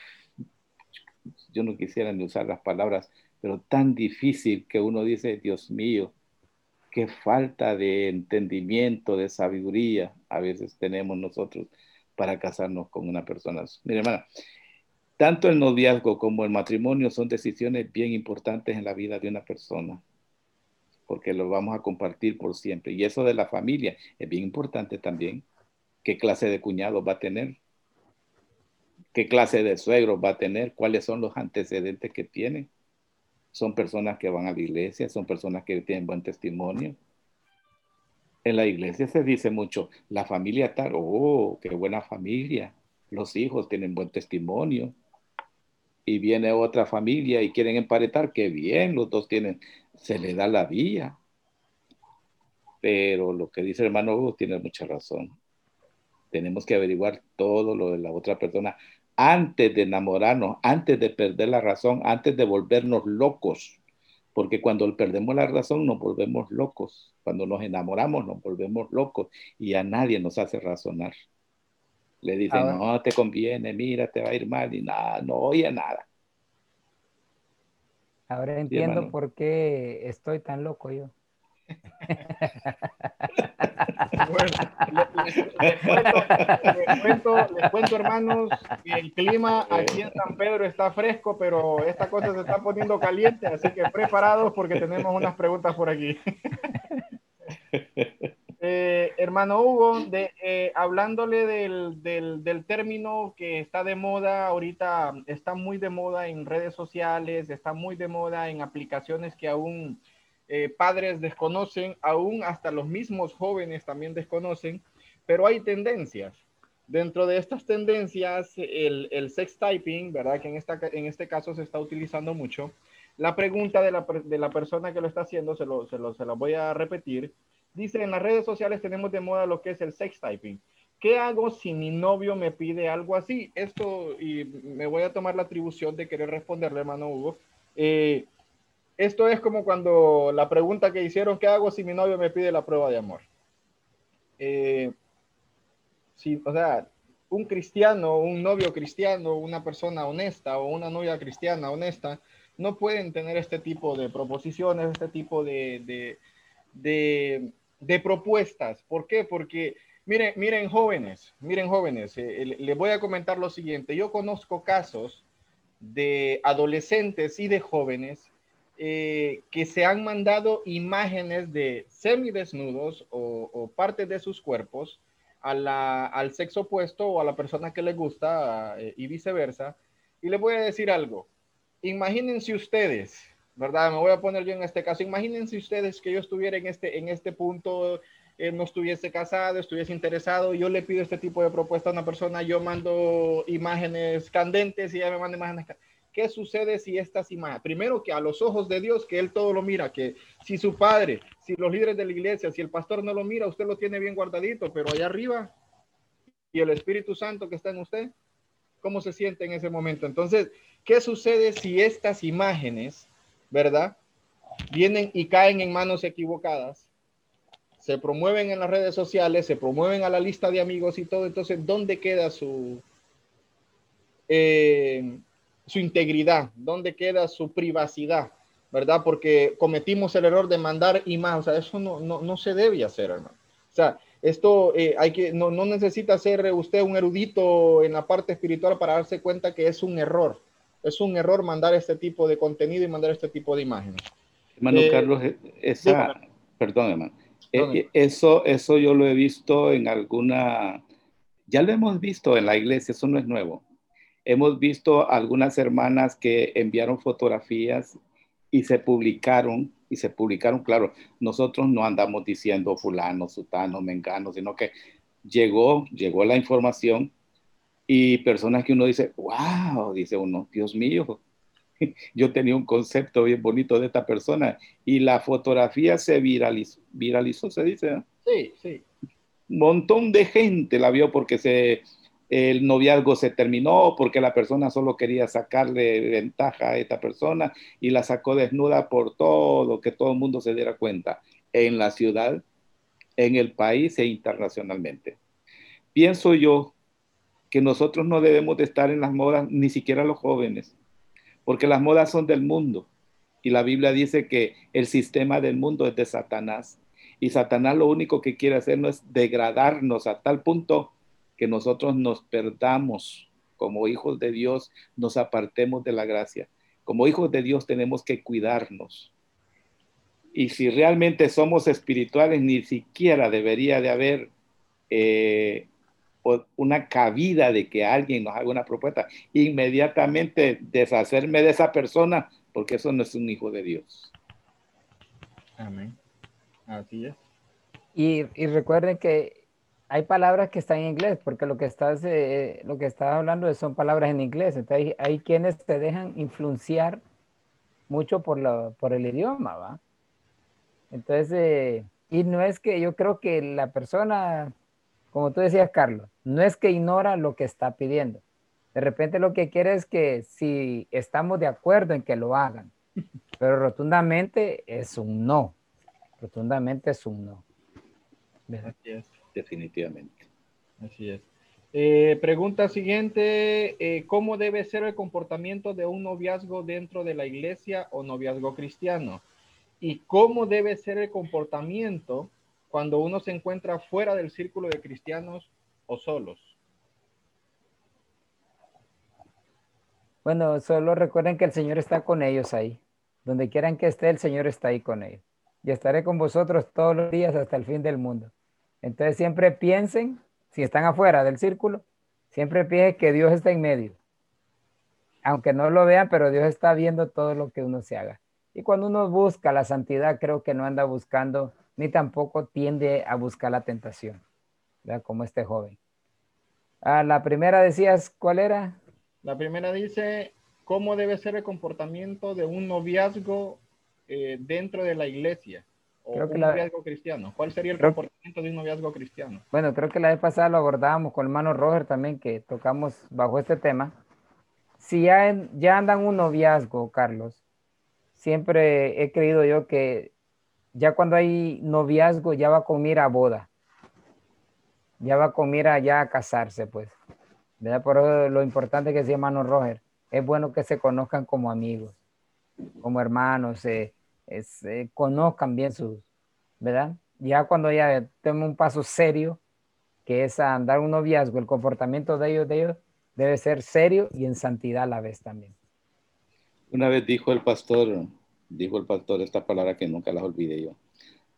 yo no quisiera ni usar las palabras, pero tan difícil que uno dice, Dios mío, qué falta de entendimiento, de sabiduría a veces tenemos nosotros para casarnos con una persona. Mira, hermana, tanto el noviazgo como el matrimonio son decisiones bien importantes en la vida de una persona, porque lo vamos a compartir por siempre. Y eso de la familia es bien importante también. ¿Qué clase de cuñado va a tener? ¿Qué clase de suegro va a tener? ¿Cuáles son los antecedentes que tiene? Son personas que van a la iglesia, son personas que tienen buen testimonio. En la iglesia se dice mucho, la familia tal, oh, qué buena familia. Los hijos tienen buen testimonio y viene otra familia y quieren emparetar, qué bien, los dos tienen, se le da la vía. Pero lo que dice el hermano Hugo tiene mucha razón. Tenemos que averiguar todo lo de la otra persona antes de enamorarnos, antes de perder la razón, antes de volvernos locos. Porque cuando perdemos la razón nos volvemos locos. Cuando nos enamoramos nos volvemos locos y a nadie nos hace razonar. Le dicen, no te conviene, mira, te va a ir mal y nada, no oye nada. Ahora entiendo por qué estoy tan loco yo. bueno, les, cuento, les, cuento, hermanos, que el clima aquí en San Pedro está fresco, pero esta cosa se está poniendo caliente, así que preparados porque tenemos unas preguntas por aquí. Eh, hermano Hugo, eh, hablándole del, del, del, término que está de moda ahorita, está muy de moda en redes sociales, está muy de moda en aplicaciones que aún eh, padres desconocen, aún hasta los mismos jóvenes también desconocen, pero hay tendencias. Dentro de estas tendencias, el, el sex typing, ¿verdad? Que en, esta, en este caso se está utilizando mucho. La pregunta de la, de la persona que lo está haciendo, se lo, se lo, se lo voy a repetir Dice, en las redes sociales tenemos de moda lo que es el sex typing. ¿Qué hago si mi novio me pide algo así? Esto, y me voy a tomar la atribución de querer responderle, hermano Hugo. Eh, esto es como cuando la pregunta que hicieron, ¿qué hago si mi novio me pide la prueba de amor? Eh, o sea, un cristiano, un novio cristiano, una persona honesta o una novia cristiana honesta, no pueden tener este tipo de proposiciones, este tipo de de propuestas. ¿Por qué? Porque miren, miren jóvenes, miren jóvenes, eh, les voy a comentar lo siguiente. Yo conozco casos de adolescentes y de jóvenes eh, que se han mandado imágenes de semidesnudos o, o partes de sus cuerpos a la, al sexo opuesto o a la persona que les gusta eh, y viceversa. Y les voy a decir algo. Imagínense ustedes ¿verdad? Me voy a poner yo en este caso. Imagínense ustedes que yo estuviera en este, en este punto, eh, no estuviese casado, estuviese interesado, yo le pido este tipo de propuesta a una persona, yo mando imágenes candentes y ella me manda imágenes ¿qué sucede si estas imágenes, primero que a los ojos de Dios, que Él todo lo mira, que si su padre, si los líderes de la iglesia, si el pastor no lo mira, usted lo tiene bien guardadito, pero allá arriba, y el Espíritu Santo que está en usted, ¿cómo se siente en ese momento? Entonces, ¿qué sucede si estas imágenes, verdad, vienen y caen en manos equivocadas? Se promueven en las redes sociales, se promueven a la lista de amigos y todo. Entonces, ¿dónde queda su, eh, su integridad? ¿Dónde queda su privacidad? ¿Verdad? Porque cometimos el error de mandar imágenes. O sea, eso no, no, no se debe hacer, hermano. O sea, esto eh, hay que, no, no, necesita ser usted un erudito en la parte espiritual para darse cuenta que es un error. Es un error mandar este tipo de contenido y mandar este tipo de imágenes. Hermano eh, Carlos, e, esa, perdón, hermano. Eh, eso, eso yo lo he visto en alguna, ya lo hemos visto en la iglesia, eso no es nuevo. Hemos visto algunas hermanas que enviaron fotografías y se publicaron y se publicaron, claro, nosotros no andamos diciendo fulano, sutano, mengano, sino que llegó, llegó la información y personas que uno dice, wow, dice uno, Dios mío, yo tenía un concepto bien bonito de esta persona y la fotografía se viralizó, viralizó se dice. Sí, sí. Un montón de gente la vio porque se, el noviazgo se terminó porque la persona solo quería sacarle ventaja a esta persona y la sacó desnuda por todo, que todo el mundo se diera cuenta, en la ciudad, en el país e internacionalmente. Pienso yo que nosotros no debemos de estar en las modas, ni siquiera los jóvenes, porque las modas son del mundo. Y la Biblia dice que el sistema del mundo es de Satanás. Y Satanás lo único que quiere hacer no es degradarnos a tal punto que nosotros nos perdamos como hijos de Dios, nos apartemos de la gracia. Como hijos de Dios tenemos que cuidarnos. Y si realmente somos espirituales, ni siquiera debería de haber eh, una cabida de que alguien nos haga una propuesta. Inmediatamente deshacerme de esa persona, porque eso no es un hijo de Dios. Amén. Así es. Y, y recuerden que hay palabras que están en inglés, porque lo que estás, eh, lo que estás hablando son palabras en inglés. Entonces hay, quienes te dejan influenciar mucho por, lo, por el idioma, ¿va? Entonces, eh, y no es que yo creo que la persona, como tú decías, Carlos, no es que ignora lo que está pidiendo. De repente lo que quiere es que si estamos de acuerdo en que lo hagan, pero rotundamente es un no. Rotundamente es un no. Gracias definitivamente. Así es. Eh, pregunta siguiente, eh, ¿cómo debe ser el comportamiento de un noviazgo dentro de la iglesia o noviazgo cristiano? ¿Y cómo debe ser el comportamiento cuando uno se encuentra fuera del círculo de cristianos o solos? Bueno, solo recuerden que el Señor está con ellos ahí. Donde quieran que esté, el Señor está ahí con ellos. Y estaré con vosotros todos los días hasta el fin del mundo. Entonces siempre piensen, si están afuera del círculo, siempre piensen que Dios está en medio. Aunque no lo vean, pero Dios está viendo todo lo que uno se haga. Y cuando uno busca la santidad, creo que no anda buscando, ni tampoco tiende a buscar la tentación, ¿verdad? como este joven. Ah, la primera decías, ¿cuál era? La primera dice, ¿cómo debe ser el comportamiento de un noviazgo eh, dentro de la iglesia? creo que un noviazgo cristiano? ¿Cuál sería el comportamiento de un noviazgo cristiano? Bueno, creo que la vez pasada lo abordábamos con el hermano Roger también, que tocamos bajo este tema. Si ya, ya andan un noviazgo, Carlos, siempre he creído yo que ya cuando hay noviazgo ya va con mira a boda. Ya va con mira ya a casarse, pues. ¿Verdad? Por eso lo importante que decía hermano Roger, es bueno que se conozcan como amigos, como hermanos, eh, eh, conozcan bien sus, ¿verdad? Ya cuando ya tomen un paso serio, que es andar un noviazgo, el comportamiento de ellos, de ellos debe ser serio y en santidad a la vez también. Una vez dijo el pastor, dijo el pastor esta palabra que nunca la olvidé yo.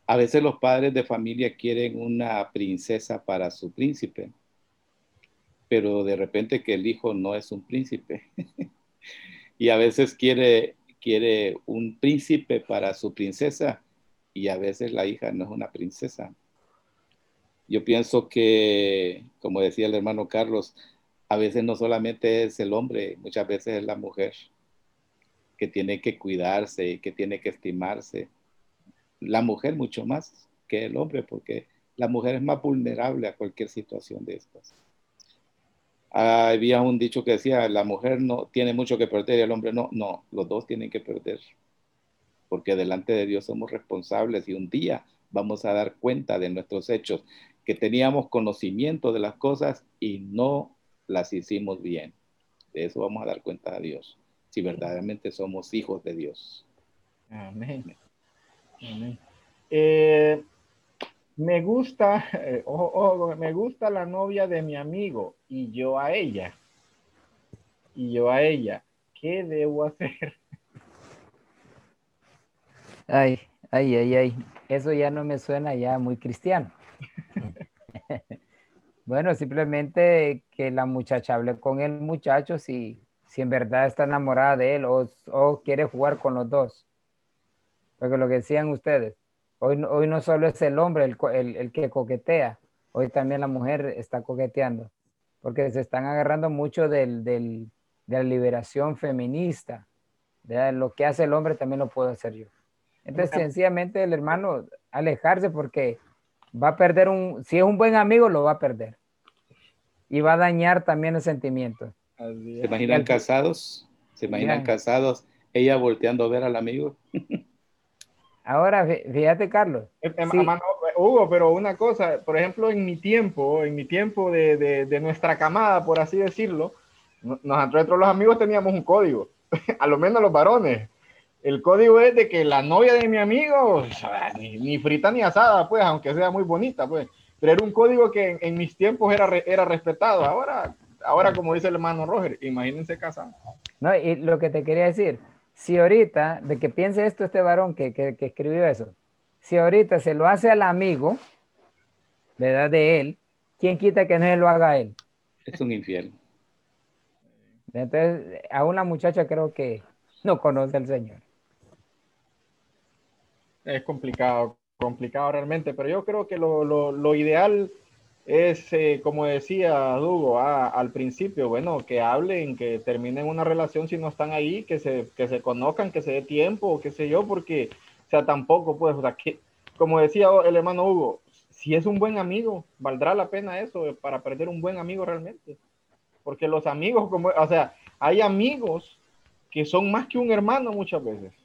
A veces los padres de familia quieren una princesa para su príncipe, pero de repente que el hijo no es un príncipe. y a veces quiere quiere un príncipe para su princesa y a veces la hija no es una princesa. Yo pienso que, como decía el hermano Carlos, a veces no solamente es el hombre, muchas veces es la mujer. Que tiene que cuidarse, que tiene que estimarse. La mujer mucho más que el hombre, porque la mujer es más vulnerable a cualquier situación de estas. Había un dicho que decía, la mujer no tiene mucho que perder y el hombre no. No, los dos tienen que perder, porque delante de Dios somos responsables y un día vamos a dar cuenta de nuestros hechos, que teníamos conocimiento de las cosas y no las hicimos bien. De eso vamos a dar cuenta a Dios, si verdaderamente somos hijos de Dios. Amén. Eh, me gusta, eh, me gusta la novia de mi amigo y yo a ella. Y yo a ella. ¿Qué debo hacer? Ay, ay, ay, ay. Eso ya no me suena ya muy cristiano. bueno, simplemente que la muchacha hable con el muchacho si, si en verdad está enamorada de él o, o quiere jugar con los dos. Porque lo que decían ustedes, Hoy, no solo es el hombre el, que coquetea, hoy también la mujer está coqueteando, porque se están agarrando mucho del, de la liberación feminista. Lo que hace el hombre también lo puedo hacer yo. Entonces, sencillamente el hermano alejarse porque va a perder un, si es un buen amigo, lo va a perder. Y va a dañar también el sentimiento. ¿Se imaginan casados? ¿Se imaginan casados? Ella volteando a ver al amigo. Ahora, fíjate, Carlos. Eh, eh, Hugo, pero una cosa, por ejemplo, en mi tiempo, en mi tiempo de, de, nuestra camada, por así decirlo, nosotros los amigos teníamos un código, a lo menos los varones. El código es de que la novia de mi amigo, ni, frita ni asada, pues, aunque sea muy bonita, pues. Pero era un código que en, mis tiempos era, era respetado. Ahora, ahora, como dice el hermano Roger, imagínense casar. No, y lo que te quería decir, si ahorita, de que piense esto este varón que, que, escribió eso, si ahorita se lo hace al amigo, ¿verdad? De él, ¿quién quita que no se lo haga a él? Es un infierno. Entonces, a una muchacha creo que no conoce al Señor. Es complicado, complicado realmente, pero yo creo que lo, lo, lo ideal es, eh, como decía Hugo ah, al principio, bueno, que hablen, que terminen una relación si no están ahí, que se, que se conozcan, que se dé tiempo, qué sé yo, porque, o sea, tampoco, pues, o sea, que, como decía el hermano Hugo, si es un buen amigo, valdrá la pena eso para perder un buen amigo realmente. Porque los amigos, como, o sea, hay amigos que son más que un hermano muchas veces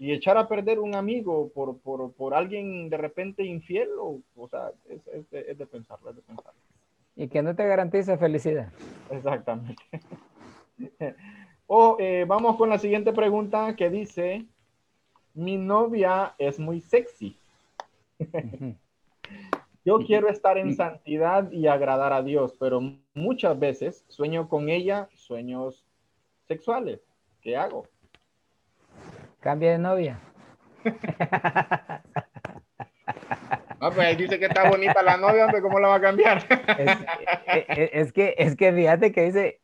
y echar a perder un amigo por, por, por alguien de repente infiel, o, o sea, es, es, de, es, de, pensarlo, es de pensarlo. Y que no te garantiza felicidad. Exactamente. o eh, vamos con la siguiente pregunta que dice, mi novia es muy sexy. Yo quiero estar en santidad y agradar a Dios, pero muchas veces sueño con ella sueños sexuales. ¿Qué hago? Cambia de novia. No, pues él dice que está bonita la novia, hombre, ¿cómo la va a cambiar? Es, que, es que fíjate que dice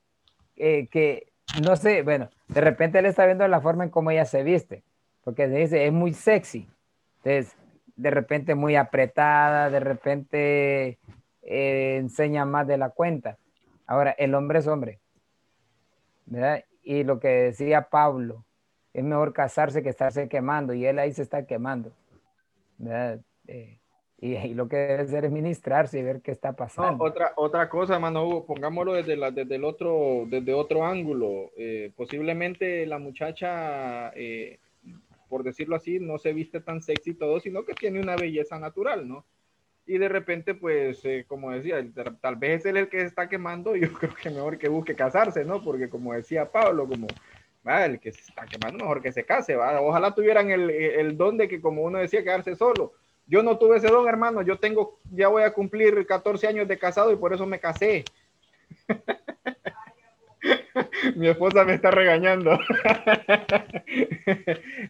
eh, que, no sé, bueno, de repente él está viendo la forma en cómo ella se viste, porque dice, es muy sexy. Entonces, de repente muy apretada, de repente eh, enseña más de la cuenta. Ahora, el hombre es hombre, ¿verdad? Y lo que decía Pablo, es mejor casarse que estarse quemando y él ahí se está quemando. Eh, y, lo que debe hacer es ministrarse y ver qué está pasando. otra, otra cosa, mano, pongámoslo desde, la, desde, el otro, desde otro ángulo. Eh, posiblemente la muchacha, eh, por decirlo así, no se viste tan sexy todo, sino que tiene una belleza natural, ¿no? Y de repente, pues, como decía, tal vez es él el que se está quemando, y yo creo que mejor que busque casarse, ¿no? Porque como decía Pablo, como el que se está quemando, mejor que se case, ¿va? Ojalá tuvieran el, el, don de que, como uno decía, quedarse solo. Yo no tuve ese don, hermano. Yo tengo, ya voy a cumplir 14 años de casado y por eso me casé. Mi esposa me está regañando.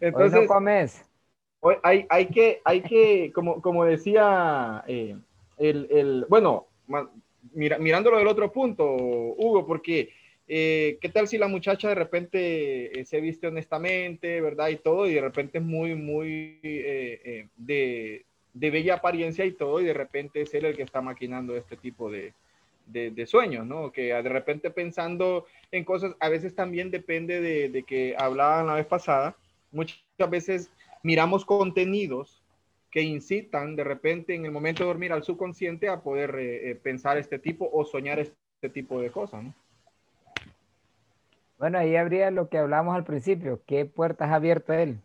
Entonces, no comes. Hay, hay, que, hay que, como, como decía eh, el, el, bueno, mira, mirándolo del otro punto, Hugo, porque eh, ¿Qué tal si la muchacha de repente eh, se viste honestamente, verdad? Y todo, y de repente es muy, muy eh, de, de, bella apariencia y todo, y de repente es él el que está maquinando este tipo de, de, sueños, ¿no? Que de repente pensando en cosas, a veces también depende de, que hablaban la vez pasada, muchas veces miramos contenidos que incitan de repente en el momento de dormir al subconsciente a poder eh, eh, pensar este tipo o soñar este tipo de cosas, ¿no? Bueno, ahí habría lo que hablamos al principio, ¿qué puertas ha abierto él?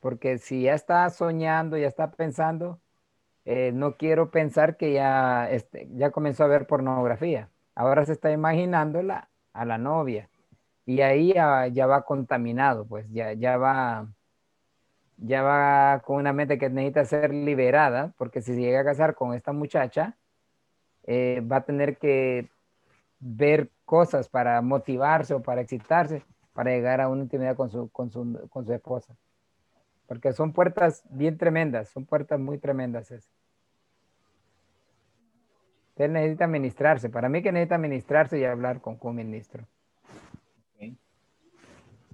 Porque si ya está soñando, ya está pensando, eh, no quiero pensar que ya, este, ya comenzó a ver pornografía. Ahora se está imaginando a la novia. Y ahí ya, va contaminado, pues ya, ya va ya va con una mente que necesita ser liberada, porque si llega a casar con esta muchacha, eh, va a tener que ver cosas para motivarse o para excitarse, para llegar a una intimidad con su, con su, con su esposa. Porque son puertas bien tremendas, son puertas muy tremendas esas. Usted necesita ministrarse. Para mí que necesita ministrarse y hablar con un ministro.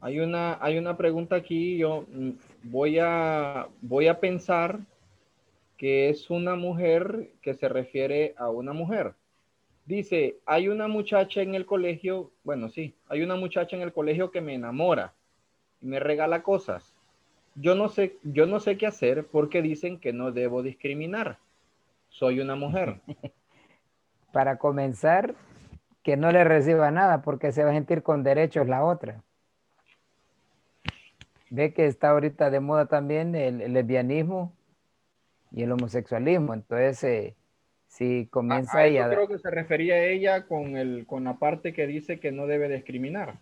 Hay una, hay una pregunta aquí, yo mm, voy a, voy a pensar que es una mujer que se refiere a una mujer. Dice, hay una muchacha en el colegio, bueno, sí, hay una muchacha en el colegio que me enamora y me regala cosas. Yo no sé, yo no sé qué hacer porque dicen que no debo discriminar. Soy una mujer. Para comenzar, que no le reciba nada porque se va a sentir con derechos la otra. Ve que está ahorita de moda también el, lesbianismo y el homosexualismo. Entonces, eh, si comienza a, Yo creo que se refería a ella con, el, con la parte que dice que no debe discriminar.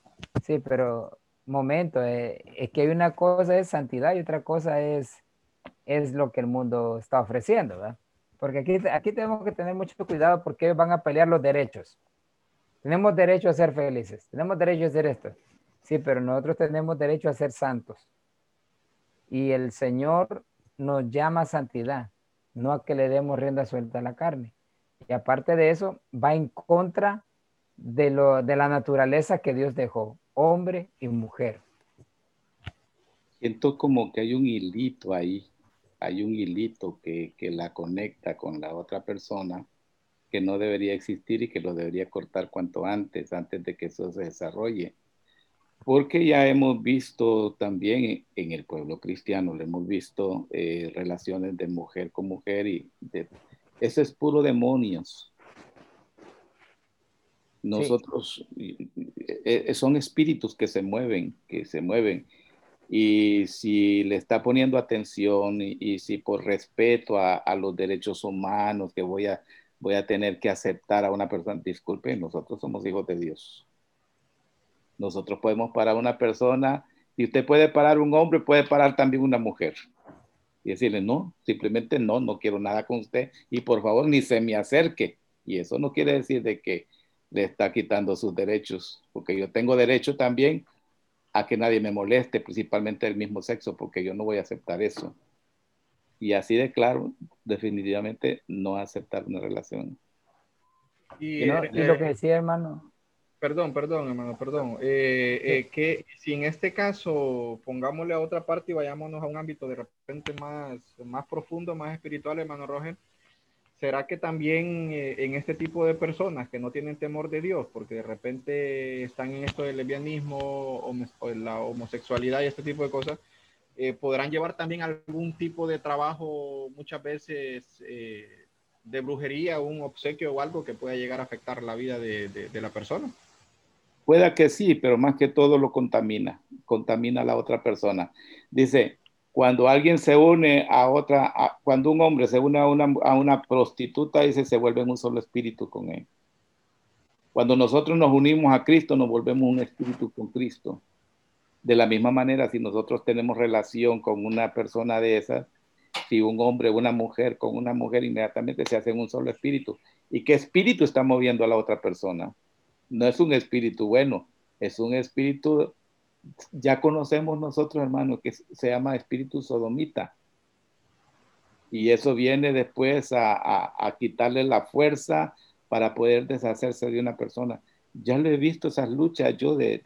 Sí, pero momento, eh, es que hay una cosa es santidad y otra cosa es, es lo que el mundo está ofreciendo, ¿verdad? Porque aquí, aquí tenemos que tener mucho cuidado porque van a pelear los derechos. Tenemos derecho a ser felices, tenemos derecho a hacer esto. Sí, pero nosotros tenemos derecho a ser santos. Y el Señor nos llama a santidad, no a que le demos rienda suelta a la carne. Y aparte de eso, va en contra de, lo, de la naturaleza que Dios dejó hombre y mujer. Siento como que hay un hilito ahí, hay un hilito que, la conecta con la otra persona que no debería existir y que lo debería cortar cuanto antes, antes de que eso se desarrolle. Porque ya hemos visto también en el pueblo cristiano, le hemos visto eh, relaciones de mujer con mujer y de, eso es puro demonios. Nosotros, eh, son espíritus que se mueven, que se mueven. Y si le está poniendo atención y, si por respeto a, los derechos humanos que voy a, voy a tener que aceptar a una persona, disculpe, nosotros somos hijos de Dios. Nosotros podemos parar a una persona y usted puede parar un hombre, puede parar también una mujer. Y decirle, no, simplemente no, no quiero nada con usted y por favor ni se me acerque. Y eso no quiere decir de que le está quitando sus derechos, porque yo tengo derecho también a que nadie me moleste, principalmente del mismo sexo, porque yo no voy a aceptar eso. Y así de claro, definitivamente no aceptar una relación. Y, lo que decía, hermano. Perdón, perdón, hermano, perdón. Eh, eh, que si en este caso pongámosle a otra parte y vayámonos a un ámbito de repente más, más profundo, más espiritual, hermano Roger, ¿Será que también eh, en este tipo de personas que no tienen temor de Dios, porque de repente están en esto del lesbianismo o la homosexualidad y este tipo de cosas, podrán llevar también algún tipo de trabajo muchas veces de brujería, un obsequio o algo que pueda llegar a afectar la vida de, de la persona? Pueda que sí, pero más que todo lo contamina, contamina a la otra persona. Dice, cuando alguien se une a otra, cuando un hombre se une a una, a prostituta, dice, se vuelve un solo espíritu con él. Cuando nosotros nos unimos a Cristo, nos volvemos un espíritu con Cristo. De la misma manera, si nosotros tenemos relación con una persona de esas, si un hombre una mujer con una mujer, inmediatamente se hacen un solo espíritu. ¿Y qué espíritu está moviendo a la otra persona? No es un espíritu bueno, es un espíritu ya conocemos nosotros, hermano, que se llama espíritu sodomita. Y eso viene después a, quitarle la fuerza para poder deshacerse de una persona. Ya lo he visto esas luchas yo de,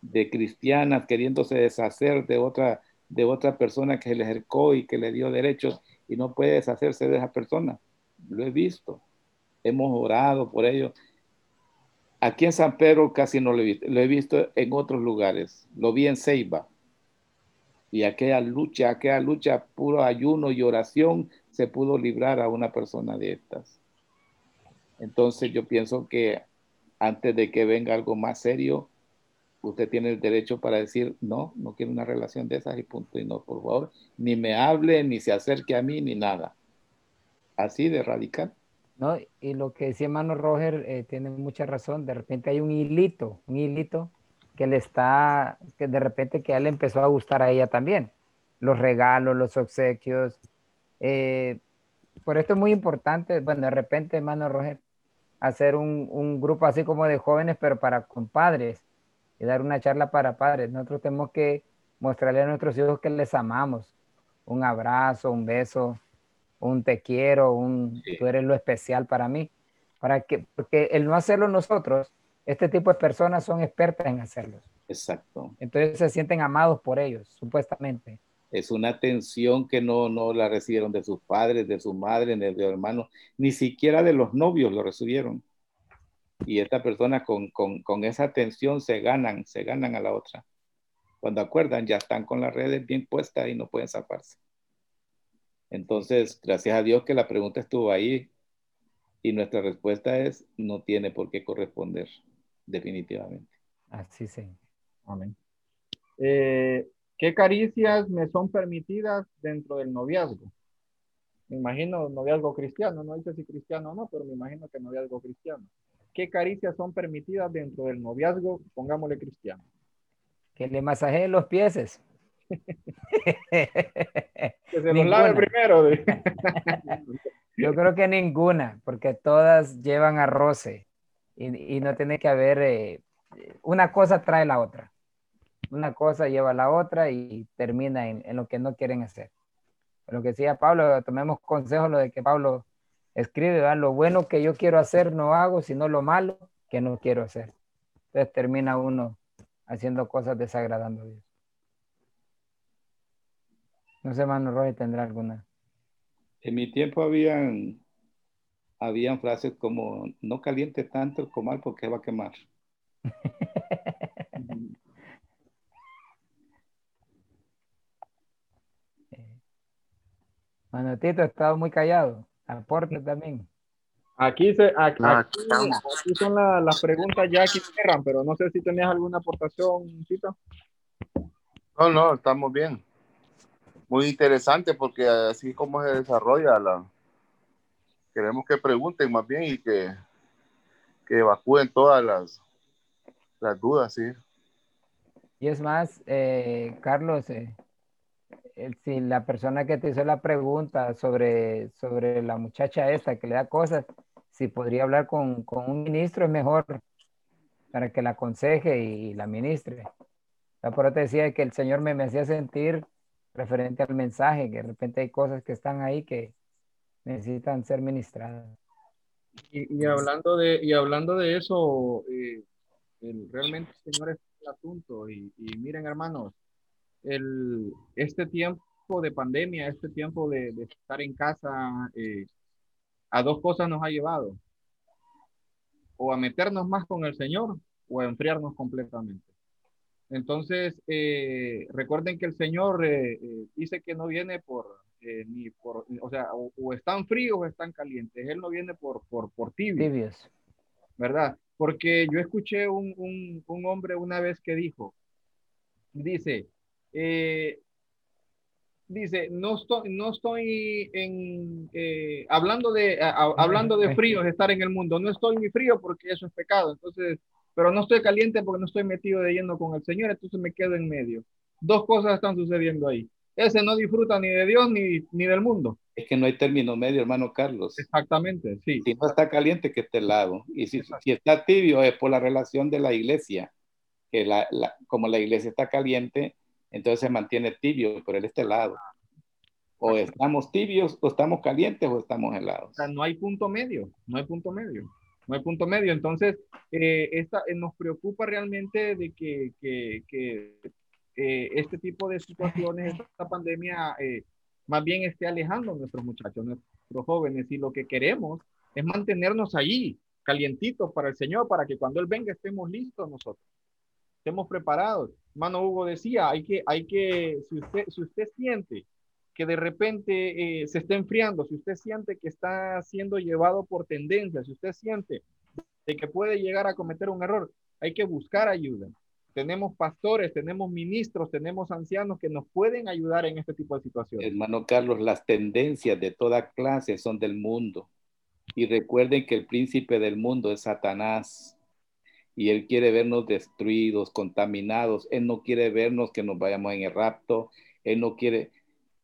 de, cristianas queriéndose deshacer de otra, de otra persona que le acercó y que le dio derechos y no puede deshacerse de esa persona. Lo he visto. hemos orado por ellos. Aquí en San Pedro casi no lo he visto, lo he visto en otros lugares. Lo vi en Ceiba. Y aquella lucha, aquella lucha, puro ayuno y oración, se pudo librar a una persona de estas. Entonces yo pienso que antes de que venga algo más serio, usted tiene el derecho para decir, no, no quiero una relación de esas y punto. Y no, por favor, ni me hable, ni se acerque a mí, ni nada. Así de radical. No, y lo que decía hermano Roger eh, tiene mucha razón. De repente hay un hilito, un hilito que le está, que de repente que a él empezó a gustar a ella también. Los regalos, los obsequios. Eh, por esto es muy importante, bueno, de repente, hermano Roger, hacer un, un, grupo así como de jóvenes, pero para compadres, y dar una charla para padres. Nosotros tenemos que mostrarle a nuestros hijos que les amamos. Un abrazo, un beso, un te quiero, un tú eres lo especial para mí. Para que, porque el no hacerlo nosotros, este tipo de personas son expertas en hacerlo. Exacto. Entonces se sienten amados por ellos, supuestamente. Es una atención que no, no la recibieron de sus padres, de su madre, de sus hermanos, ni siquiera de los novios lo recibieron. Y esta persona con, con, con esa atención se ganan, se ganan a la otra. Cuando acuerdan, ya están con las redes bien puestas y no pueden zafarse. Entonces, gracias a Dios que la pregunta estuvo ahí y nuestra respuesta es no tiene por qué corresponder, definitivamente. Así sí. Amén. Eh, ¿Qué caricias me son permitidas dentro del noviazgo? Me imagino noviazgo cristiano, no dice si cristiano o no, pero me imagino que noviazgo cristiano. ¿Qué caricias son permitidas dentro del noviazgo? Pongámosle cristiano. Que le masajee los pies. Que se los lave primero. Yo creo que ninguna, porque todas llevan a roce y, y no tiene que haber, eh, una cosa trae la otra. Una cosa lleva a la otra y termina en, en lo que no quieren hacer. Lo que decía Pablo, tomemos consejo lo de que Pablo escribe, lo bueno que yo quiero hacer no hago, sino lo malo que no quiero hacer. Entonces termina uno haciendo cosas desagradando a Dios. No sé, Mano Roy, ¿tendrá alguna? En mi tiempo habían, habían frases como, no caliente tanto el comal porque va a quemar. Manotito, he estado muy callado. Aporte también. Aquí, se, aquí, aquí, son las preguntas ya que cierran, pero no sé si tenías alguna aportación, Cita. No, no, estamos bien muy interesante porque así como se desarrolla la... Queremos que pregunten más bien y que, que evacúen todas las, las dudas, sí. Y es más, eh, Carlos, eh, si la persona que te hizo la pregunta sobre, sobre la muchacha esta que le da cosas, si podría hablar con, con un ministro es mejor para que la aconseje y, la ministre. Eso te decía que el Señor me, me hacía sentir referente al mensaje, que de repente hay cosas que están ahí que necesitan ser ministradas. Y, hablando, de, y hablando de eso, eh, realmente, Señor, es el asunto. Y, miren, hermanos, el, este tiempo de pandemia, este tiempo de, estar en casa, eh, a dos cosas nos ha llevado. O a meternos más con el Señor o a enfriarnos completamente. Entonces, eh, recuerden que el Señor eh, eh, dice que no viene por, ni por, o sea, o, están fríos o están calientes. Él no viene por, por, por tibios. tibios. ¿Verdad? Porque yo escuché un, un, un, hombre una vez que dijo, dice, dice, no estoy, no estoy en, hablando de, hablando de fríos, estar en el mundo, no estoy muy frío porque eso es pecado. Entonces, pero no estoy caliente porque no estoy metido de lleno con el Señor, entonces me quedo en medio. Dos cosas están sucediendo ahí. Ese no disfruta ni de Dios ni, ni del mundo. Es que no hay término medio, hermano Carlos. Exactamente, sí. Si no está caliente, que esté helado. Y si, si está tibio, es por la relación de la iglesia. Que la, la, como la iglesia está caliente, entonces se mantiene tibio, pero él está helado. O estamos tibios, o estamos calientes, o estamos helados. O sea, no hay punto medio, no hay punto medio no hay punto medio. Entonces, eh, esta, eh, nos preocupa realmente de que, que, que eh, este tipo de situaciones, esta pandemia, más bien esté alejando a nuestros muchachos, nuestros jóvenes, y lo que queremos es mantenernos allí, calientitos para el Señor, para que cuando Él venga estemos listos nosotros, estemos preparados. Hermano Hugo decía, hay que, hay que, si usted, si usted siente que de repente eh, se está enfriando, si usted siente que está siendo llevado por tendencia, si usted siente de que puede llegar a cometer un error, hay que buscar ayuda. Tenemos pastores, tenemos ministros, tenemos ancianos que nos pueden ayudar en este tipo de situaciones. Hermano Carlos, las tendencias de toda clase son del mundo. Y recuerden que el príncipe del mundo es Satanás. Y él quiere vernos destruidos, contaminados. Él no quiere vernos que nos vayamos en el rapto. Él no quiere.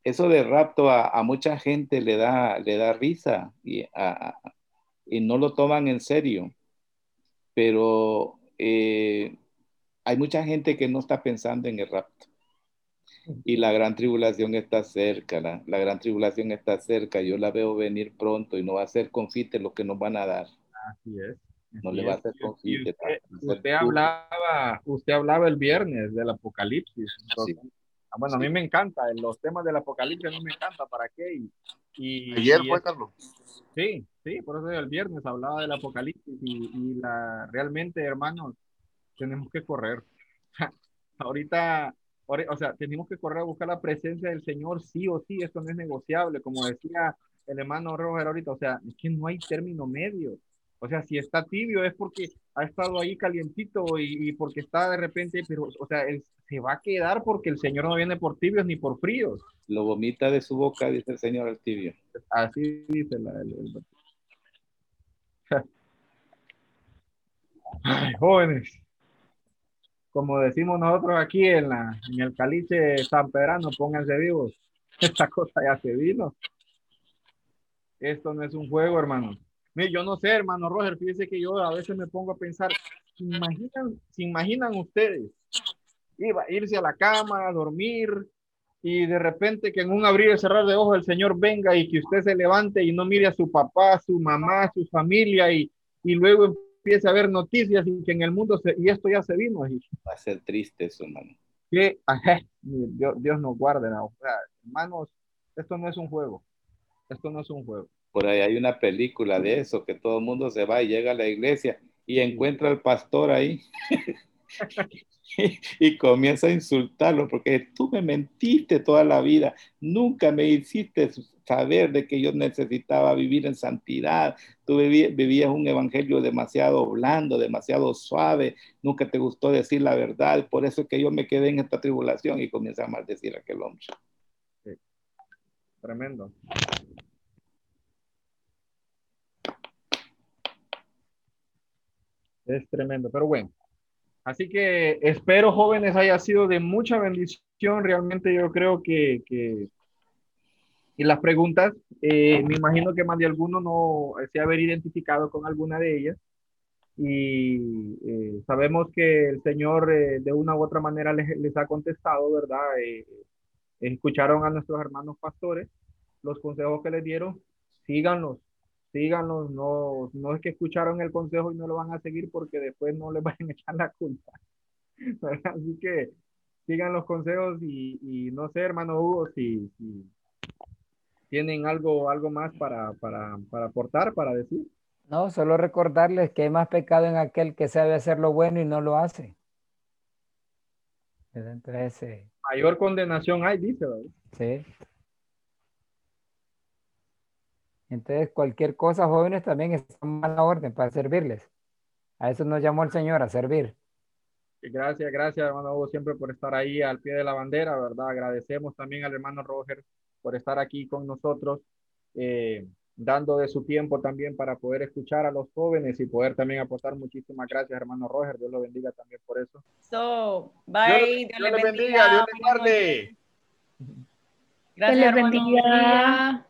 Eso de rapto a, mucha gente le da, le da risa y, y no lo toman en serio. Pero eh, hay mucha gente que no está pensando en el rapto. Y la gran tribulación está cerca, la, gran tribulación está cerca. Yo la veo venir pronto y no va a ser confite lo que nos van a dar. Así es. no le va a ser confite. Usted, hablaba, usted hablaba el viernes del Apocalipsis. Bueno, a mí me encanta, los temas del Apocalipsis a mí me encanta, ¿para qué? Y, Ayer fue, Carlos. Sí, sí, por eso el viernes hablaba del Apocalipsis y, y la, realmente, hermanos, tenemos que correr. Ahorita o sea, tenemos que correr a buscar la presencia del Señor, sí o sí, esto no es negociable, como decía el hermano Roger ahorita, o sea, es que no hay término medio. O sea, si está tibio es porque ha estado ahí calientito y, porque está de repente, pero, o sea, él se va a quedar porque el Señor no viene por tibios ni por fríos. Lo vomita de su boca, dice el Señor al tibio. Así dice la, el, Ay, jóvenes, como decimos nosotros aquí en, la, en el caliche San Pedrano, pónganse vivos. Esta cosa ya se vino. Esto no es un juego, hermano. Yo no sé, hermano Roger, fíjese que yo a veces me pongo a pensar, ¿se imaginan, ¿se imaginan ustedes? Iba a irse a la cama, a dormir, y de repente que en un abrir y cerrar de ojos el Señor venga y que usted se levante y no mire a su papá, su mamá, su familia y, y luego empiece a ver noticias y que en el mundo se, y esto ya se vino. Va a ser triste eso, hermano. Que Dios, Dios nos guarde, ¿no? hermanos, esto no es un juego. Esto no es un juego. Por ahí hay una película de eso, que todo el mundo se va y llega a la iglesia y encuentra al pastor ahí. y comienza a insultarlo porque tú me mentiste toda la vida, nunca me hiciste saber de que yo necesitaba vivir en santidad, tú vivías un evangelio demasiado blando, demasiado suave, nunca te gustó decir la verdad, por eso es que yo me quedé en esta tribulación y comienza a maldecir a aquel hombre. Tremendo. Es tremendo, pero bueno, Así que espero, jóvenes, haya sido de mucha bendición. Realmente yo creo que, y las preguntas, eh, me imagino que más de alguno no se haber identificado con alguna de ellas. Y eh, sabemos que el Señor eh, de una u otra manera les, les ha contestado, ¿verdad? escucharon a nuestros hermanos pastores los consejos que les dieron, síganlos, síganlos, no, no es que escucharon el consejo y no lo van a seguir porque después no les van a echar la culpa. Así que sigan los consejos y, no sé, hermano Hugo, si, tienen algo, algo más para, para, para aportar, para decir. No, solo recordarles que hay más pecado en aquel que sabe hacer lo bueno y no lo hace. Entonces, Mayor condenación hay, dice. Sí. Entonces, cualquier cosa, jóvenes, también está a la orden para servirles. A eso nos llamó el Señor, a servir. Gracias, gracias, hermano Hugo, siempre por estar ahí al pie de la bandera, ¿verdad? Agradecemos también al hermano Roger por estar aquí con nosotros, eh, dando de su tiempo también para poder escuchar a los jóvenes y poder también aportar. Muchísimas gracias, hermano Roger. Dios lo bendiga también por eso. So, bye. Dios, le bendiga. Dios le guarde. Gracias, bendiga.